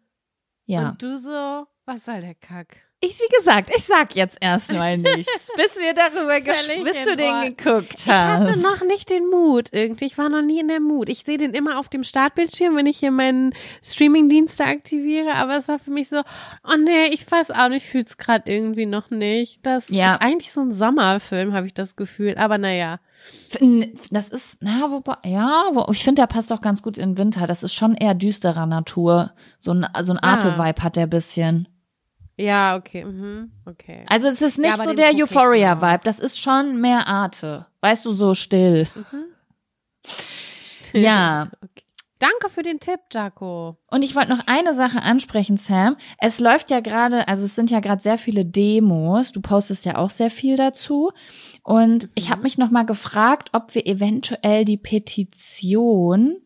ja. Und du so, was soll der Kack? Ich, wie gesagt, ich sag jetzt erstmal nichts, bis wir darüber gesprochen, bis du den geguckt hast. Ich hatte noch nicht den Mut irgendwie. Ich war noch nie in der Mut. Ich sehe den immer auf dem Startbildschirm, wenn ich hier meinen Streamingdienste aktiviere, aber es war für mich so, oh nee, ich weiß auch nicht, fühl's gerade irgendwie noch nicht. Das ja. ist eigentlich so ein Sommerfilm, habe ich das Gefühl, aber naja. Das ist, na, wobei, ja, wo, ich finde, der passt auch ganz gut in den Winter. Das ist schon eher düsterer Natur. So ein, so ein Arte-Vibe hat der bisschen. Ja, okay, mhm. okay. Also es ist nicht ja, so der Euphoria-Vibe, das ist schon mehr Arte. Weißt du, so still. Mhm. still. Ja. Okay. Danke für den Tipp, Jaco. Und ich wollte noch eine Sache ansprechen, Sam. Es läuft ja gerade, also es sind ja gerade sehr viele Demos. Du postest ja auch sehr viel dazu. Und mhm. ich habe mich noch mal gefragt, ob wir eventuell die Petition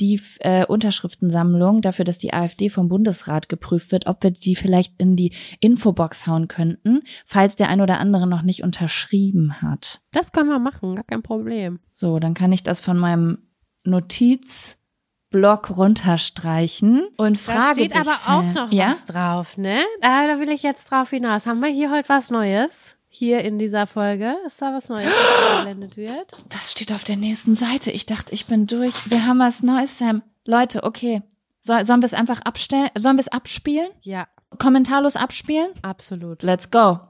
die äh, Unterschriftensammlung dafür, dass die AfD vom Bundesrat geprüft wird, ob wir die vielleicht in die Infobox hauen könnten, falls der ein oder andere noch nicht unterschrieben hat. Das können wir machen, gar kein Problem. So, dann kann ich das von meinem Notizblock runterstreichen und frage Da steht dich, aber auch noch ja? was drauf, ne? Da, da will ich jetzt drauf hinaus. Haben wir hier heute was Neues? Hier in dieser Folge? Ist da was Neues, was geblendet wird? Das steht auf der nächsten Seite. Ich dachte, ich bin durch. Wir haben was Neues, Sam. Leute, okay. So, sollen wir es einfach abstellen? Sollen wir es abspielen? Ja. Kommentarlos abspielen? Absolut. Let's go.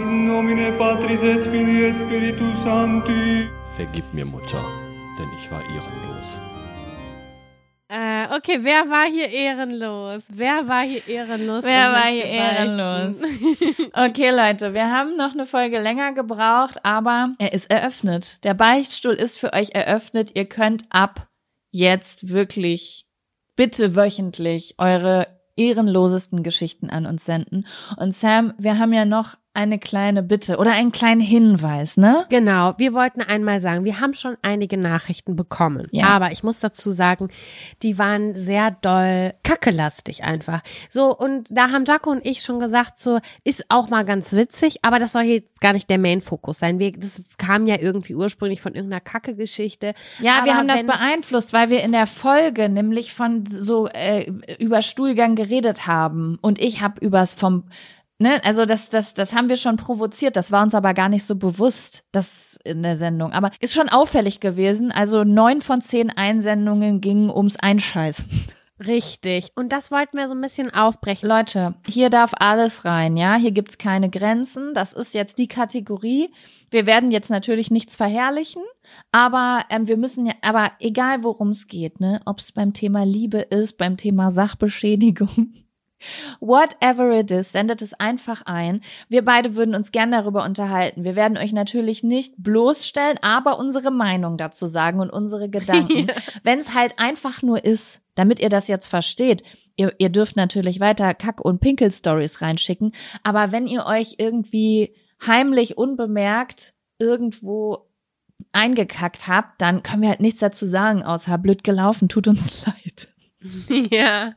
In nomine Patris et Filii et Spiritus Sancti. Vergib mir, Mutter, denn ich war ehrenlos. Äh, okay, wer war hier ehrenlos? Wer war hier ehrenlos? Wer war hier ehrenlos? okay, Leute, wir haben noch eine Folge länger gebraucht, aber er ist eröffnet. Der Beichtstuhl ist für euch eröffnet. Ihr könnt ab jetzt wirklich bitte wöchentlich eure ehrenlosesten Geschichten an uns senden. Und Sam, wir haben ja noch eine kleine Bitte oder einen kleinen Hinweis, ne? Genau, wir wollten einmal sagen, wir haben schon einige Nachrichten bekommen, ja. aber ich muss dazu sagen, die waren sehr doll kackelastig einfach. So und da haben Jaco und ich schon gesagt, so ist auch mal ganz witzig, aber das soll hier gar nicht der Main-Fokus sein. Wir, das kam ja irgendwie ursprünglich von irgendeiner Kacke-Geschichte. Ja, wir haben das beeinflusst, weil wir in der Folge nämlich von so äh, über Stuhlgang geredet haben und ich habe übers vom Ne, also das, das, das haben wir schon provoziert, das war uns aber gar nicht so bewusst, das in der Sendung. Aber ist schon auffällig gewesen. Also neun von zehn Einsendungen gingen ums Einscheißen. Richtig. Und das wollten wir so ein bisschen aufbrechen. Leute, hier darf alles rein, ja. Hier gibt's keine Grenzen. Das ist jetzt die Kategorie. Wir werden jetzt natürlich nichts verherrlichen, aber ähm, wir müssen ja, aber egal worum es geht, ne, ob es beim Thema Liebe ist, beim Thema Sachbeschädigung Whatever it is, sendet es einfach ein. Wir beide würden uns gern darüber unterhalten. Wir werden euch natürlich nicht bloßstellen, aber unsere Meinung dazu sagen und unsere Gedanken. Wenn es halt einfach nur ist, damit ihr das jetzt versteht. Ihr, ihr dürft natürlich weiter Kack- und Pinkel-Stories reinschicken, aber wenn ihr euch irgendwie heimlich, unbemerkt irgendwo eingekackt habt, dann können wir halt nichts dazu sagen, außer blöd gelaufen, tut uns leid. Ja.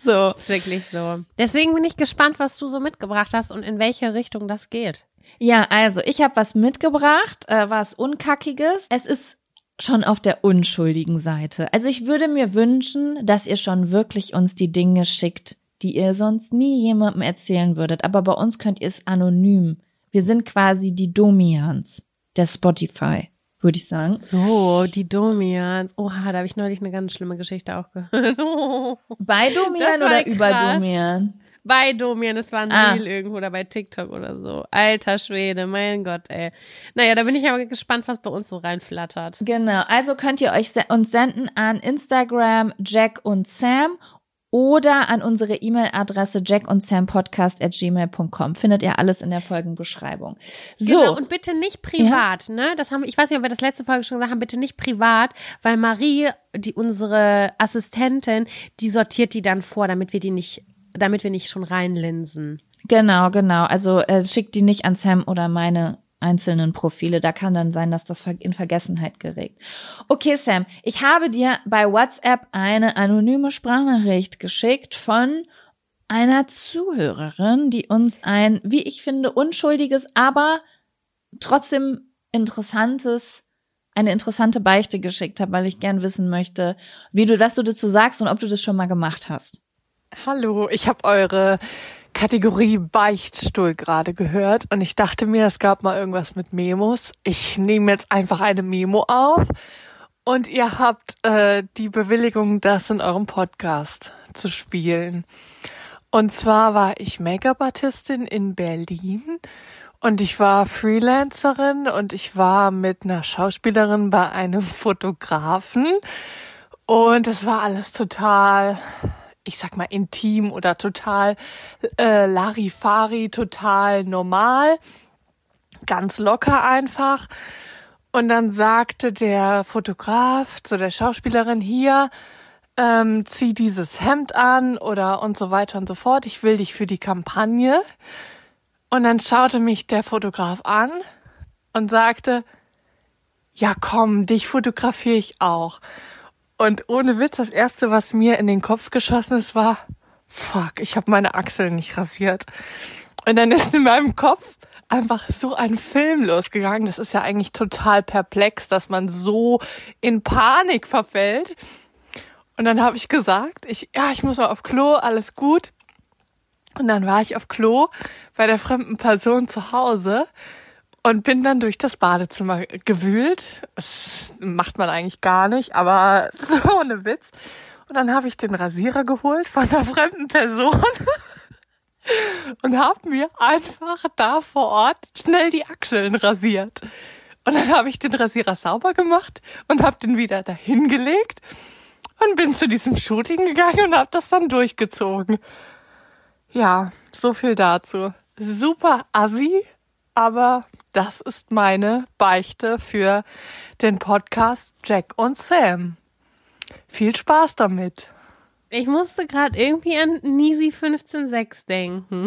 So. Ist wirklich so. Deswegen bin ich gespannt, was du so mitgebracht hast und in welche Richtung das geht. Ja, also ich habe was mitgebracht, äh, was Unkackiges. Es ist schon auf der unschuldigen Seite. Also ich würde mir wünschen, dass ihr schon wirklich uns die Dinge schickt, die ihr sonst nie jemandem erzählen würdet. Aber bei uns könnt ihr es anonym. Wir sind quasi die Domians der Spotify würde ich sagen. So, die Domians. Oha, da habe ich neulich eine ganz schlimme Geschichte auch gehört. Bei Domian oder über Domian? Bei Domian, es war ein Ah. Reel irgendwo oder bei TikTok oder so. Alter Schwede, mein Gott, ey. Naja, da bin ich aber gespannt, was bei uns so reinflattert. Genau, also könnt ihr euch se uns senden an Instagram Jack und Sam oder an unsere E-Mail-Adresse jackundssampodcast@gmail.com. Findet ihr alles in der Folgenbeschreibung. So, Genau, und bitte nicht privat, ne? Das haben, ich weiß nicht, ob wir das letzte Folge schon gesagt haben, bitte nicht privat, weil Marie, die unsere Assistentin, die sortiert die dann vor, damit wir die nicht, damit wir nicht schon reinlinsen. genau, genau. Also äh, schickt die nicht an Sam oder meine einzelnen Profile. Da kann dann sein, dass das in Vergessenheit gerät. Okay, Sam, ich habe dir bei WhatsApp eine anonyme Sprachnachricht geschickt von einer Zuhörerin, die uns ein, wie ich finde, unschuldiges, aber trotzdem interessantes, eine interessante Beichte geschickt hat, weil ich gern wissen möchte, wie du, was du dazu sagst und ob du das schon mal gemacht hast. Hallo, ich habe eure Kategorie Beichtstuhl gerade gehört und ich dachte mir, es gab mal irgendwas mit Memos. Ich nehme jetzt einfach eine Memo auf und ihr habt äh, die Bewilligung, das in eurem Podcast zu spielen. Und zwar war ich Make-up-Artistin in Berlin und ich war Freelancerin und ich war mit einer Schauspielerin bei einem Fotografen und es war alles total ich sag mal, intim oder total äh, Larifari, total normal, ganz locker einfach. Und dann sagte der Fotograf zu der Schauspielerin hier, ähm, zieh dieses Hemd an oder und so weiter und so fort. Ich will dich für die Kampagne. Und dann schaute mich der Fotograf an und sagte, ja komm, dich fotografiere ich auch. Und ohne Witz, das erste, was mir in den Kopf geschossen ist, war, fuck, ich habe meine Achseln nicht rasiert. Und dann ist in meinem Kopf einfach so ein Film losgegangen. Das ist ja eigentlich total perplex, dass man so in Panik verfällt. Und dann habe ich gesagt, ich, ja, ich muss mal auf Klo, alles gut. Und dann war ich auf Klo bei der fremden Person zu Hause und bin dann durch das Badezimmer gewühlt. Das macht man eigentlich gar nicht, aber so ohne Witz. Und dann habe ich den Rasierer geholt von der fremden Person und habe mir einfach da vor Ort schnell die Achseln rasiert. Und dann habe ich den Rasierer sauber gemacht und habe den wieder dahin gelegt und bin zu diesem Shooting gegangen und habe das dann durchgezogen. Ja, so viel dazu. Super assi, aber das ist meine Beichte für den Podcast Jack und Sam. Viel Spaß damit. Ich musste gerade irgendwie an Nisi 15.6 denken.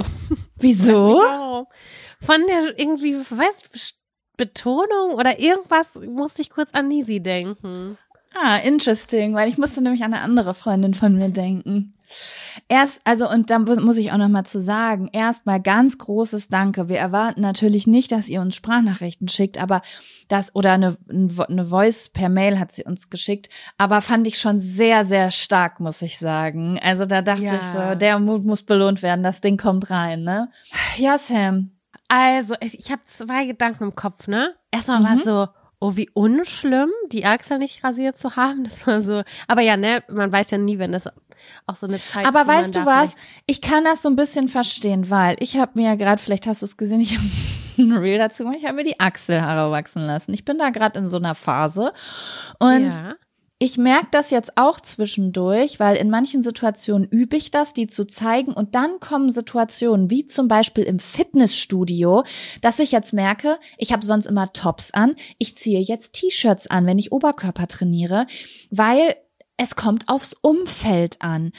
Wieso? Von der irgendwie, weiß ich, Betonung oder irgendwas musste ich kurz an Nisi denken. Ah, interesting, weil ich musste nämlich an eine andere Freundin von mir denken. Erst, also, und da mu- muss ich auch noch mal zu sagen, erstmal ganz großes Danke. Wir erwarten natürlich nicht, dass ihr uns Sprachnachrichten schickt, aber das, oder eine, eine Voice per Mail hat sie uns geschickt, aber fand ich schon sehr, sehr stark, muss ich sagen. Also da dachte Ja. ich so, der Mut muss belohnt werden, das Ding kommt rein, ne? Ja, Sam. Also, ich, habe zwei Gedanken im Kopf, ne? Erstmal war es so, oh, wie unschlimm, die Achsel nicht rasiert zu haben. Das war so, aber ja, ne, man weiß ja nie, wenn das auch so eine Zeit Aber ist, man weißt du was? Ich kann das so ein bisschen verstehen, weil ich habe mir ja gerade, vielleicht hast du es gesehen, ich habe ein Reel dazu gemacht, ich habe mir die Achselhaare wachsen lassen. Ich bin da gerade in so einer Phase und ja. Ich merke das jetzt auch zwischendurch, weil in manchen Situationen übe ich das, die zu zeigen und dann kommen Situationen, wie zum Beispiel im Fitnessstudio, dass ich jetzt merke, ich habe sonst immer Tops an, ich ziehe jetzt T-Shirts an, wenn ich Oberkörper trainiere, weil es kommt aufs Umfeld an.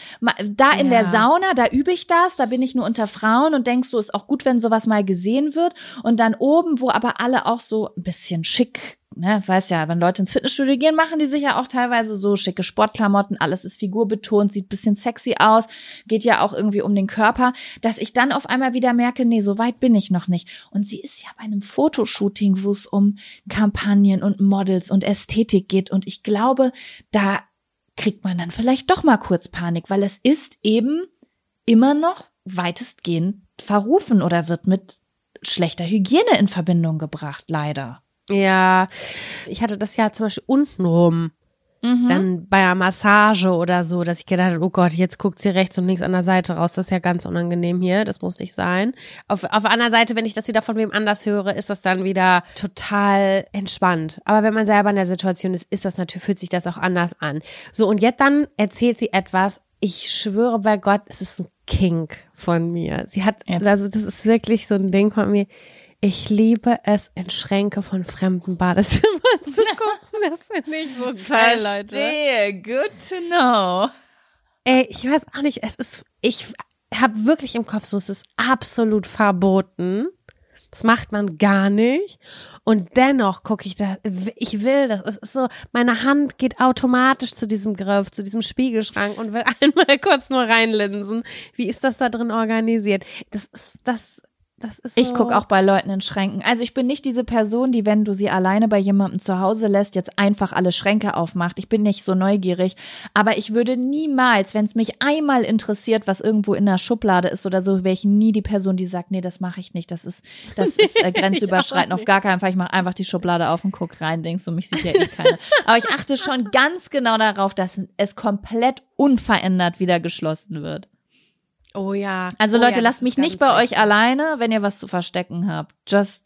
Da in der Ja. Sauna, da übe ich das, da bin ich nur unter Frauen und denkst so, ist auch gut, wenn sowas mal gesehen wird. Und dann oben, wo aber alle auch so ein bisschen schick, ne, weiß ja, wenn Leute ins Fitnessstudio gehen, machen die sich ja auch teilweise so schicke Sportklamotten, alles ist figurbetont, sieht bisschen sexy aus, geht ja auch irgendwie um den Körper, dass ich dann auf einmal wieder merke, nee, so weit bin ich noch nicht. Und sie ist ja bei einem Fotoshooting, wo es um Kampagnen und Models und Ästhetik geht. Und ich glaube, da kriegt man dann vielleicht doch mal kurz Panik, weil es ist eben immer noch weitestgehend verrufen oder wird mit schlechter Hygiene in Verbindung gebracht, leider. Ja, ich hatte das ja zum Beispiel untenrum. Mhm. Dann bei einer Massage oder so, dass ich gedacht habe, oh Gott, jetzt guckt sie rechts und links an der Seite raus. Das ist ja ganz unangenehm hier. Das muss nicht sein. Auf, auf der anderen Seite, wenn ich das wieder von wem anders höre, ist das dann wieder total entspannt. Aber wenn man selber in der Situation ist, ist das natürlich, fühlt sich das auch anders an. So, und jetzt dann erzählt sie etwas. Ich schwöre bei Gott, es ist ein Kink von mir. Sie hat, Jetzt. also das ist wirklich so ein Ding von mir. Ich liebe es, in Schränke von fremden Badezimmern zu gucken. Das finde ich so geil, Leute. Verstehe. Good to know. Ey, ich weiß auch nicht, es ist, ich habe wirklich im Kopf so, es ist absolut verboten. Das macht man gar nicht. Und dennoch gucke ich da, ich will das. Es ist so, meine Hand geht automatisch zu diesem Griff, zu diesem Spiegelschrank und will einmal kurz nur reinlinsen. Wie ist das da drin organisiert? Das ist, das, so. Ich gucke auch bei Leuten in Schränken. Also ich bin nicht diese Person, die, wenn du sie alleine bei jemandem zu Hause lässt, jetzt einfach alle Schränke aufmacht. Ich bin nicht so neugierig. Aber ich würde niemals, wenn es mich einmal interessiert, was irgendwo in der Schublade ist oder so, wäre ich nie die Person, die sagt, nee, das mache ich nicht. Das ist, das ist äh, grenzüberschreitend auf gar keinen Fall. Ich mache einfach die Schublade auf und guck rein, denkst du, mich sieht ja eh keiner. Aber ich achte schon ganz genau darauf, dass es komplett unverändert wieder geschlossen wird. Oh ja. Also oh Leute, ja, lasst mich nicht bei euch alleine, wenn ihr was zu verstecken habt. Just,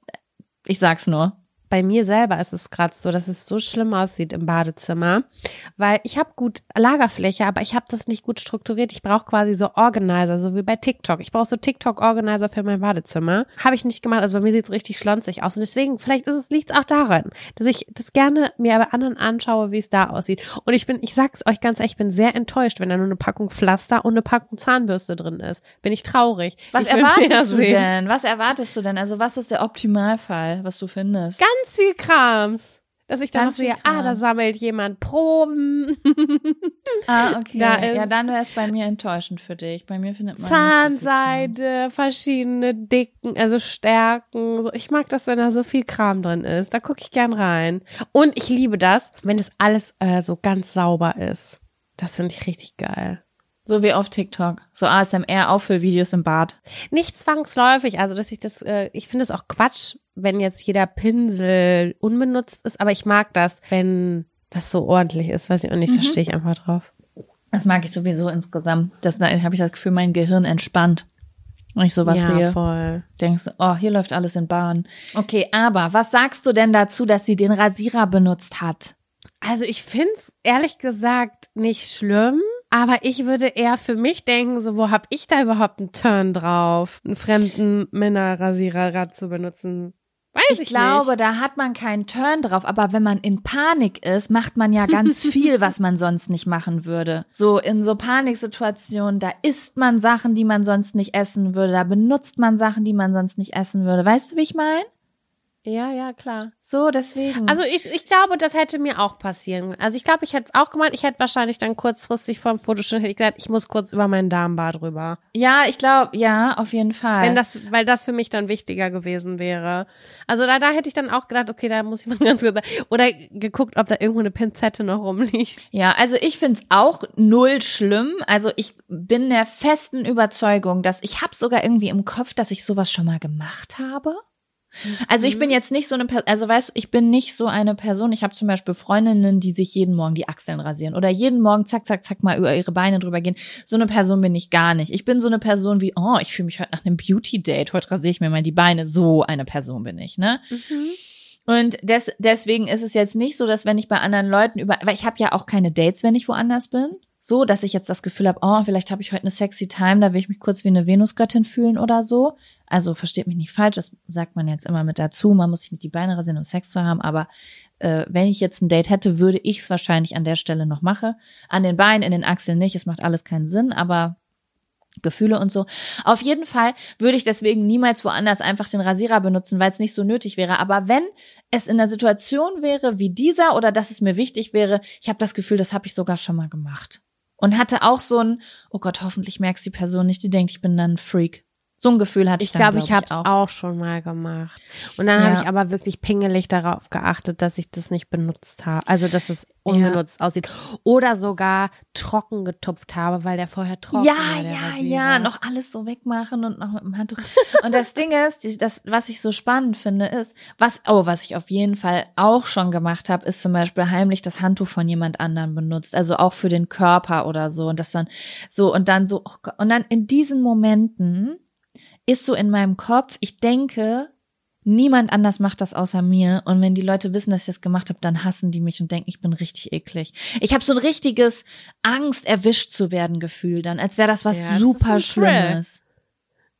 ich sag's nur. Bei mir selber ist es gerade so, dass es so schlimm aussieht im Badezimmer, weil ich habe gut Lagerfläche, aber ich habe das nicht gut strukturiert. Ich brauche quasi so Organizer, so wie bei TikTok. Ich brauche so TikTok-Organizer für mein Badezimmer. Habe ich nicht gemacht. Also bei mir sieht es richtig schlonzig aus. Und deswegen, vielleicht ist es, liegt auch daran, dass ich das gerne mir bei anderen anschaue, wie es da aussieht. Und ich bin, ich sag's euch ganz ehrlich, ich bin sehr enttäuscht, wenn da nur eine Packung Pflaster und eine Packung Zahnbürste drin ist. Bin ich traurig. Was ich erwartest du denn? Was erwartest du denn? Also was ist der Optimalfall, was du findest? ganz viel Krams. Dass ich dann Ganz sehe, ah, da sammelt jemand Proben, Ah, okay. Da ist- ja, dann wäre es bei mir enttäuschend für dich. Bei mir findet man nicht so. Zahnseide, verschiedene Dicken, also Stärken. Ich mag das, wenn da so viel Kram drin ist. Da gucke ich gern rein. Und ich liebe das, wenn das alles äh, so ganz sauber ist. Das finde ich richtig geil. So wie auf TikTok. So ASMR-Auffüllvideos im Bad. Nicht zwangsläufig, also dass ich das, äh, ich finde es auch Quatsch, wenn jetzt jeder Pinsel unbenutzt ist, aber ich mag das, wenn das so ordentlich ist, weiß ich auch nicht, da stehe ich einfach drauf. Das mag ich sowieso insgesamt. Das, da habe ich das Gefühl, mein Gehirn entspannt. Wenn ich sowas ja, sehe. voll. Denkst du, oh, hier läuft alles in Bahn. Okay, aber was sagst du denn dazu, dass sie den Rasierer benutzt hat? Also ich find's ehrlich gesagt nicht schlimm, aber ich würde eher für mich denken, so wo hab ich da überhaupt einen Turn drauf, einen fremden Männerrasierer zu benutzen? Weiß ich, Ich, glaube, nicht. da hat man keinen Turn drauf, aber wenn man in Panik ist, macht man ja ganz viel, was man sonst nicht machen würde. So in so Paniksituationen, da isst man Sachen, die man sonst nicht essen würde, da benutzt man Sachen, die man sonst nicht essen würde. Weißt du, wie ich meine? Ja, ja, klar. So, deswegen. Also ich, ich glaube, das hätte mir auch passieren. Also ich glaube, ich hätte es auch gemacht. Ich hätte wahrscheinlich dann kurzfristig vor dem Fotoschnitt hätte ich gesagt, ich muss kurz über meinen Darmbad rüber. ja, ich glaube, ja, auf jeden Fall. Wenn das, weil das für mich dann wichtiger gewesen wäre. Also da, da hätte ich dann auch gedacht, okay, da muss ich mal ganz kurz oder geguckt, ob da irgendwo eine Pinzette noch rumliegt. Ja, also ich find's auch null schlimm. Also ich bin der festen Überzeugung, dass ich habe sogar irgendwie im Kopf, dass ich sowas schon mal gemacht habe. Also ich bin jetzt nicht so eine Person, also weißt du, ich bin nicht so eine Person. Ich habe zum Beispiel Freundinnen, die sich jeden Morgen die Achseln rasieren oder jeden Morgen zack, zack, zack mal über ihre Beine drüber gehen. So eine Person bin ich gar nicht. Ich bin so eine Person wie, oh, ich fühle mich heute nach einem Beauty-Date, heute rasiere ich mir mal die Beine. So eine Person bin ich, ne? Und des, deswegen ist es jetzt nicht so, dass wenn ich bei anderen Leuten über, weil ich habe ja auch keine Dates, wenn ich woanders bin, so, dass ich jetzt das Gefühl habe, oh, vielleicht habe ich heute eine sexy Time, da will ich mich kurz wie eine Venusgöttin fühlen oder so. Also versteht mich nicht falsch, das sagt man jetzt immer mit dazu. Man muss sich nicht die Beine rasieren, um Sex zu haben, aber äh, wenn ich jetzt ein Date hätte, würde ich es wahrscheinlich an der Stelle noch machen. An den Beinen, in den Achseln nicht, es macht alles keinen Sinn, aber Gefühle und so. Auf jeden Fall würde ich deswegen niemals woanders einfach den Rasierer benutzen, weil es nicht so nötig wäre. Aber wenn es in einer Situation wäre wie dieser oder dass es mir wichtig wäre, ich habe das Gefühl, das habe ich sogar schon mal gemacht. Und hatte auch so ein, oh Gott, hoffentlich merkst die Person nicht, die denkt, ich bin dann ein Freak. So ein Gefühl hatte ich, Ich glaube, ich glaub habe es auch. schon mal gemacht. Und dann Ja. habe ich aber wirklich pingelig darauf geachtet, dass ich das nicht benutzt habe. Also, dass es unbenutzt aussieht. Oder sogar trocken getupft habe, weil der vorher trocken Ja, war. ja, Rasierer. ja, noch alles so wegmachen und noch mit dem Handtuch. Und das Ding ist, das, was ich so spannend finde, ist, was, oh, was ich auf jeden Fall auch schon gemacht habe, ist zum Beispiel heimlich das Handtuch von jemand anderem benutzt. Also auch für den Körper oder so. Und das dann so, und dann so, oh Gott, und dann in diesen Momenten ist so in meinem Kopf, ich denke, niemand anders macht das außer mir. Und wenn die Leute wissen, dass ich das gemacht habe, dann hassen die mich und denken, ich bin richtig eklig. Ich habe so ein richtiges Angst, erwischt zu werden Gefühl dann, als wäre das was Ja, super. Schlimmes.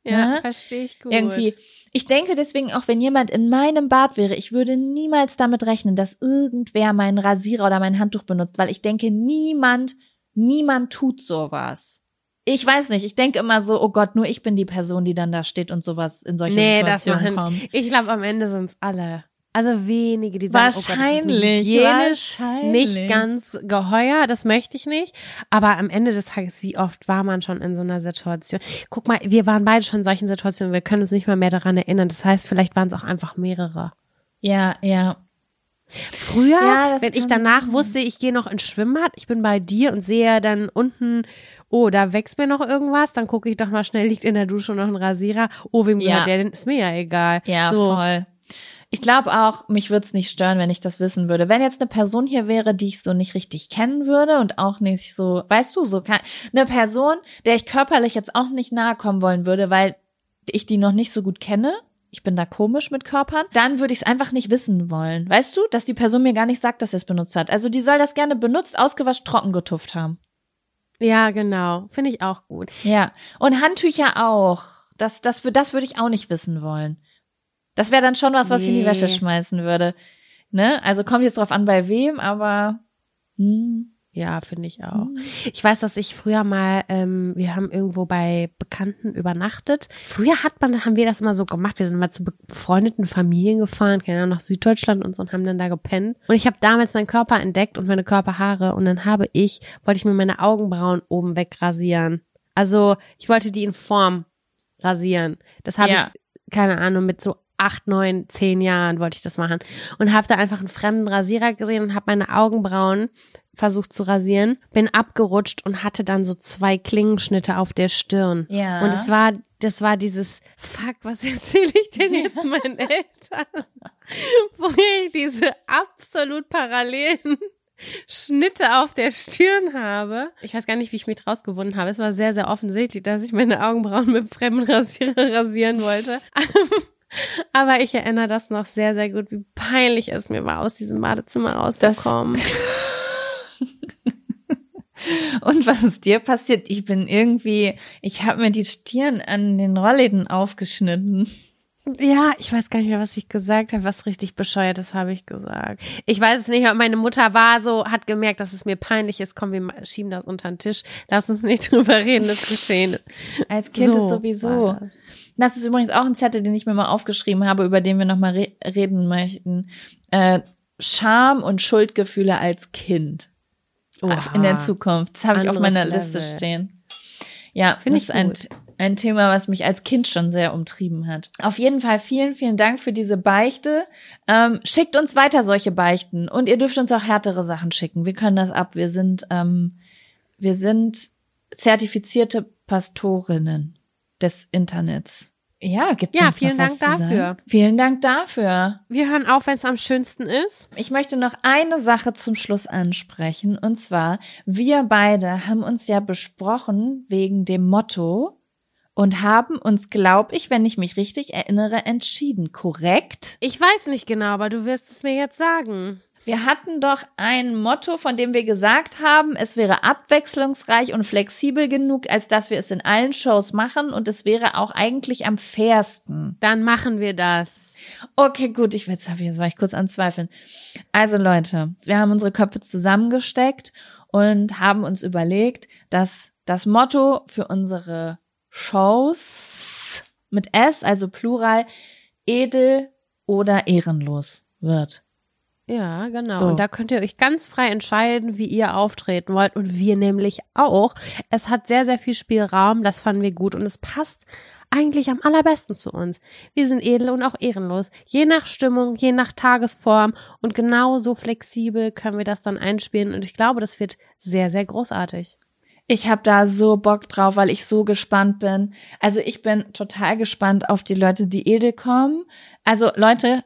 Ja, Ne? verstehe ich gut. Irgendwie. Ich denke deswegen auch, wenn jemand in meinem Bad wäre, ich würde niemals damit rechnen, dass irgendwer meinen Rasierer oder mein Handtuch benutzt, weil ich denke, niemand, niemand tut sowas. Ich weiß nicht, ich denke immer so, oh Gott, nur ich bin die Person, die dann da steht und sowas in solche Nee, das Situationen machen. kommt. Ich glaube, am Ende sind es alle. Also wenige, die sagen, Wahrscheinlich, oh Gott, hygienisch wahrscheinlich. nicht ganz geheuer, das möchte ich nicht. Aber am Ende des Tages, wie oft war man schon in so einer Situation? Guck mal, wir waren beide schon in solchen Situationen, wir können uns nicht mal mehr daran erinnern. Das heißt, vielleicht waren es auch einfach mehrere. Ja, ja. Früher, Ja, wenn ich danach sein. wusste, ich gehe noch ins Schwimmbad, ich bin bei dir und sehe dann unten, oh, da wächst mir noch irgendwas, dann gucke ich doch mal schnell, liegt in der Dusche noch ein Rasierer. Oh, wem Ja. gehört der denn? Ist mir ja egal. Ja, so. voll. Ich glaube auch, mich würde es nicht stören, wenn ich das wissen würde. Wenn jetzt eine Person hier wäre, die ich so nicht richtig kennen würde und auch nicht so, weißt du, so kann, eine Person, der ich körperlich jetzt auch nicht nahe kommen wollen würde, weil ich die noch nicht so gut kenne. Ich bin da komisch mit Körpern. Dann würde ich es einfach nicht wissen wollen. Weißt du, dass die Person mir gar nicht sagt, dass er es benutzt hat. Also die soll das gerne benutzt, ausgewaschen, trocken getupft haben. Ja, genau. Finde ich auch gut. Ja. Und Handtücher auch. Das, das, das würde ich auch nicht wissen wollen. Das wäre dann schon was, was ich in die Nee. Wäsche schmeißen würde. Ne? Also kommt jetzt drauf an, bei wem, aber hm. Ja, finde ich auch. Ich weiß, dass ich früher mal, ähm, wir haben irgendwo bei Bekannten übernachtet. Früher hat man, haben wir das immer so gemacht. Wir sind mal zu befreundeten Familien gefahren, keine Ahnung, nach Süddeutschland und so und haben dann da gepennt. Und ich habe damals meinen Körper entdeckt und meine Körperhaare und dann habe ich, wollte ich mir meine Augenbrauen oben wegrasieren. Also ich wollte die in Form rasieren. Das habe Ja. ich, keine Ahnung, mit so acht, neun, zehn Jahren wollte ich das machen. Und habe da einfach einen fremden Rasierer gesehen und habe meine Augenbrauen versucht zu rasieren, bin abgerutscht und hatte dann so zwei Klingenschnitte auf der Stirn. Ja. Und es war, das war dieses Fuck, was erzähle ich denn jetzt meinen Eltern? Wo ich diese absolut parallelen Schnitte auf der Stirn habe. Ich weiß gar nicht, wie ich mich rausgewunden habe. Es war sehr, sehr offensichtlich, dass ich meine Augenbrauen mit fremden Rasierer rasieren wollte. Aber ich erinnere das noch sehr, sehr gut, wie peinlich es mir war, aus diesem Badezimmer rauszukommen. Und was ist dir passiert? Ich bin irgendwie, ich habe mir die Stirn an den Rollläden aufgeschnitten. Ja, ich weiß gar nicht mehr, was ich gesagt habe. Was richtig bescheuertes habe ich gesagt. Ich weiß es nicht, aber meine Mutter war so, hat gemerkt, dass es mir peinlich ist. Komm, wir schieben das unter den Tisch. Lass uns nicht drüber reden, das geschehen. Als Kind So ist sowieso. das. Das ist übrigens auch ein Zettel, den ich mir mal aufgeschrieben habe, über den wir nochmal re reden möchten. Äh, Scham und Schuldgefühle als Kind Oha. in der Zukunft. Das habe ich auf meiner Level. Liste stehen. Ja, Finde das ich ist ein, ein Thema, was mich als Kind schon sehr umtrieben hat. Auf jeden Fall vielen, vielen Dank für diese Beichte. Ähm, schickt uns weiter solche Beichten und ihr dürft uns auch härtere Sachen schicken. Wir können das ab. Wir sind, ähm, wir sind zertifizierte Pastorinnen des Internets. Ja, gibt's Ja, vielen Dank dafür. Vielen Dank dafür. Wir hören auf, wenn es am schönsten ist. Ich möchte noch eine Sache zum Schluss ansprechen. Und zwar, wir beide haben uns ja besprochen wegen dem Motto und haben uns, glaube ich, wenn ich mich richtig erinnere, entschieden. Korrekt? Ich weiß nicht genau, aber du wirst es mir jetzt sagen. Wir hatten doch ein Motto, von dem wir gesagt haben, es wäre abwechslungsreich und flexibel genug, als dass wir es in allen Shows machen und es wäre auch eigentlich am fairsten. Dann machen wir das. Okay, gut, ich will jetzt war ich kurz an Zweifeln. Also Leute, wir haben unsere Köpfe zusammengesteckt und haben uns überlegt, dass das Motto für unsere Shows mit S, also Plural, edel oder ehrenlos wird. Ja, genau. So. Und da könnt ihr euch ganz frei entscheiden, wie ihr auftreten wollt. Und wir nämlich auch. Es hat sehr, sehr viel Spielraum. Das fanden wir gut. Und es passt eigentlich am allerbesten zu uns. Wir sind edel und auch ehrenlos. Je nach Stimmung, je nach Tagesform und genauso flexibel können wir das dann einspielen und ich glaube, das wird sehr, sehr großartig. Ich habe da so Bock drauf, weil ich so gespannt bin. Also ich bin total gespannt auf die Leute, die edel kommen. Also Leute,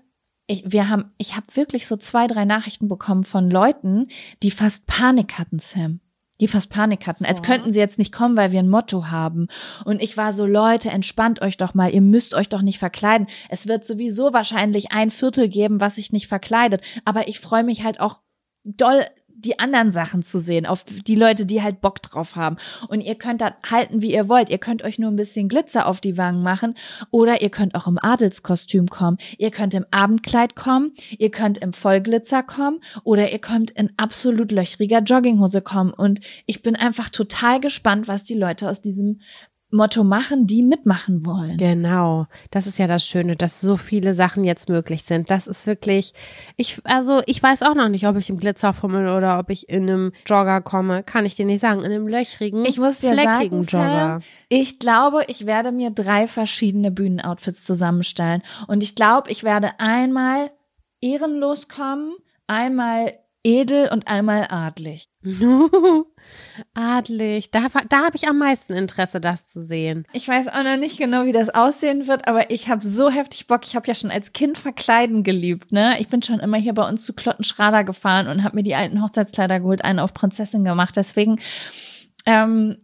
ich, wir haben, ich habe wirklich so zwei, drei Nachrichten bekommen von Leuten, die fast Panik hatten, Sam. Die fast Panik hatten, als könnten sie jetzt nicht kommen, weil wir ein Motto haben. Und ich war so, Leute, entspannt euch doch mal, ihr müsst euch doch nicht verkleiden. Es wird sowieso wahrscheinlich ein Viertel geben, was sich nicht verkleidet. Aber ich freue mich halt auch doll die anderen Sachen zu sehen, auf die Leute, die halt Bock drauf haben. Und ihr könnt da halten, wie ihr wollt. Ihr könnt euch nur ein bisschen Glitzer auf die Wangen machen oder ihr könnt auch im Adelskostüm kommen. Ihr könnt im Abendkleid kommen, ihr könnt im Vollglitzer kommen oder ihr könnt in absolut löchriger Jogginghose kommen. Und ich bin einfach total gespannt, was die Leute aus diesem Motto machen, die mitmachen wollen. Genau, das ist ja das Schöne, dass so viele Sachen jetzt möglich sind. Das ist wirklich, ich, also ich weiß auch noch nicht, ob ich im Glitzerfummel oder ob ich in einem Jogger komme, kann ich dir nicht sagen, in einem löchrigen, Ich muss dir fleckigen sagen, Jogger. Sam, ich glaube, ich werde mir drei verschiedene Bühnenoutfits zusammenstellen. Und ich glaube, ich werde einmal ehrenlos kommen, einmal edel und einmal adlig. Adlig, da, da habe ich am meisten Interesse, das zu sehen. Ich weiß auch noch nicht genau, wie das aussehen wird, aber ich habe so heftig Bock. Ich habe ja schon als Kind verkleiden geliebt, ne? Ich bin schon immer hier bei uns zu Klottenschrader gefahren und habe mir die alten Hochzeitskleider geholt, einen auf Prinzessin gemacht. Deswegen, ähm,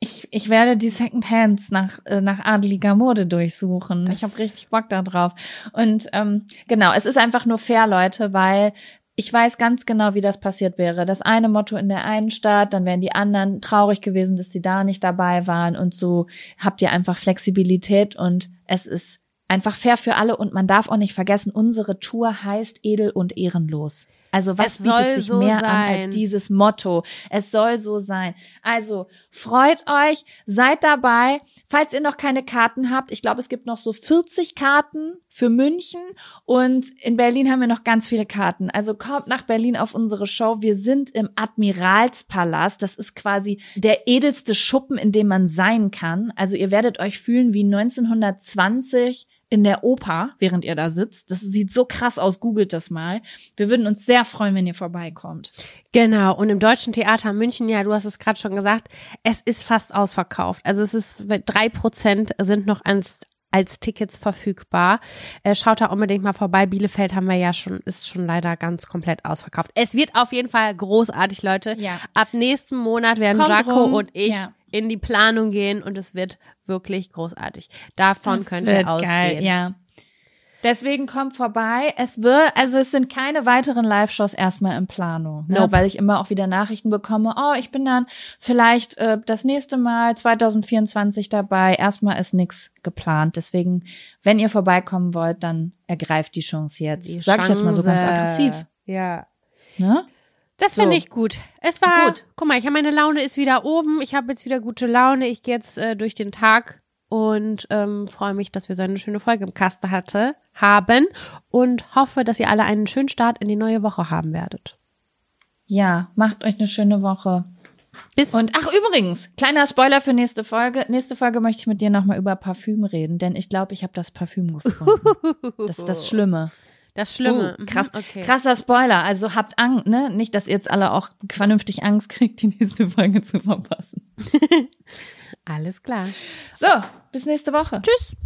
ich, ich werde die Secondhands nach, äh, nach adeliger Mode durchsuchen. ich habe richtig Bock da drauf. Und ähm, genau, es ist einfach nur fair, Leute, weil ich weiß ganz genau, wie das passiert wäre. Das eine Motto in der einen Stadt, dann wären die anderen traurig gewesen, dass sie da nicht dabei waren. Und so habt ihr einfach Flexibilität und es ist einfach fair für alle. Und man darf auch nicht vergessen, unsere Tour heißt edel und ehrenlos. Also was bietet sich so mehr an sein. als dieses Motto? Es soll so sein. Also freut euch, seid dabei. Falls ihr noch keine Karten habt, ich glaube, es gibt noch so 40 Karten für München und in Berlin haben wir noch ganz viele Karten. Also kommt nach Berlin auf unsere Show. Wir sind im Admiralspalast. Das ist quasi der edelste Schuppen, in dem man sein kann. Also ihr werdet euch fühlen wie 1920 in der Oper, während ihr da sitzt. Das sieht so krass aus. Googelt das mal. Wir würden uns sehr freuen, wenn ihr vorbeikommt. Genau, und im Deutschen Theater München, ja, du hast es gerade schon gesagt, es ist fast ausverkauft. Also es ist, drei Prozent sind noch als, als Tickets verfügbar. Äh, schaut da unbedingt mal vorbei. Bielefeld haben wir ja schon, ist schon leider ganz komplett ausverkauft. Es wird auf jeden Fall großartig, Leute. Ja. Ab nächsten Monat werden Kommt Jaco rum. und ich Ja. In die Planung gehen und es wird wirklich großartig. Davon Das könnt ihr ausgehen. Geil, ja. Deswegen kommt vorbei. Es wird, also es sind keine weiteren Live-Shows erstmal in Planung, ne? Nope. weil ich immer auch wieder Nachrichten bekomme. Oh, ich bin dann vielleicht äh, das nächste Mal 2024 dabei. Erstmal ist nichts geplant. Deswegen, wenn ihr vorbeikommen wollt, dann ergreift die Chance jetzt. Die Sag ich jetzt mal so ganz aggressiv. Ja. Ne? Das So. finde ich gut. Es war, Gut. guck mal, ich habe meine Laune ist wieder oben. Ich habe jetzt wieder gute Laune. Ich gehe jetzt äh, durch den Tag und ähm, freue mich, dass wir so eine schöne Folge im Kasten hatte, haben und hoffe, dass ihr alle einen schönen Start in die neue Woche haben werdet. Ja, macht euch eine schöne Woche. Bis Und ach übrigens, kleiner Spoiler für nächste Folge. Nächste Folge möchte ich mit dir nochmal über Parfüm reden, denn ich glaube, ich habe das Parfüm gefunden. Das ist das Schlimme. Das Schlimme. Oh, krass, okay. krasser Spoiler. Also habt Angst, ne? Nicht, dass ihr jetzt alle auch vernünftig Angst kriegt, die nächste Folge zu verpassen. Alles klar. So, bis nächste Woche. Tschüss.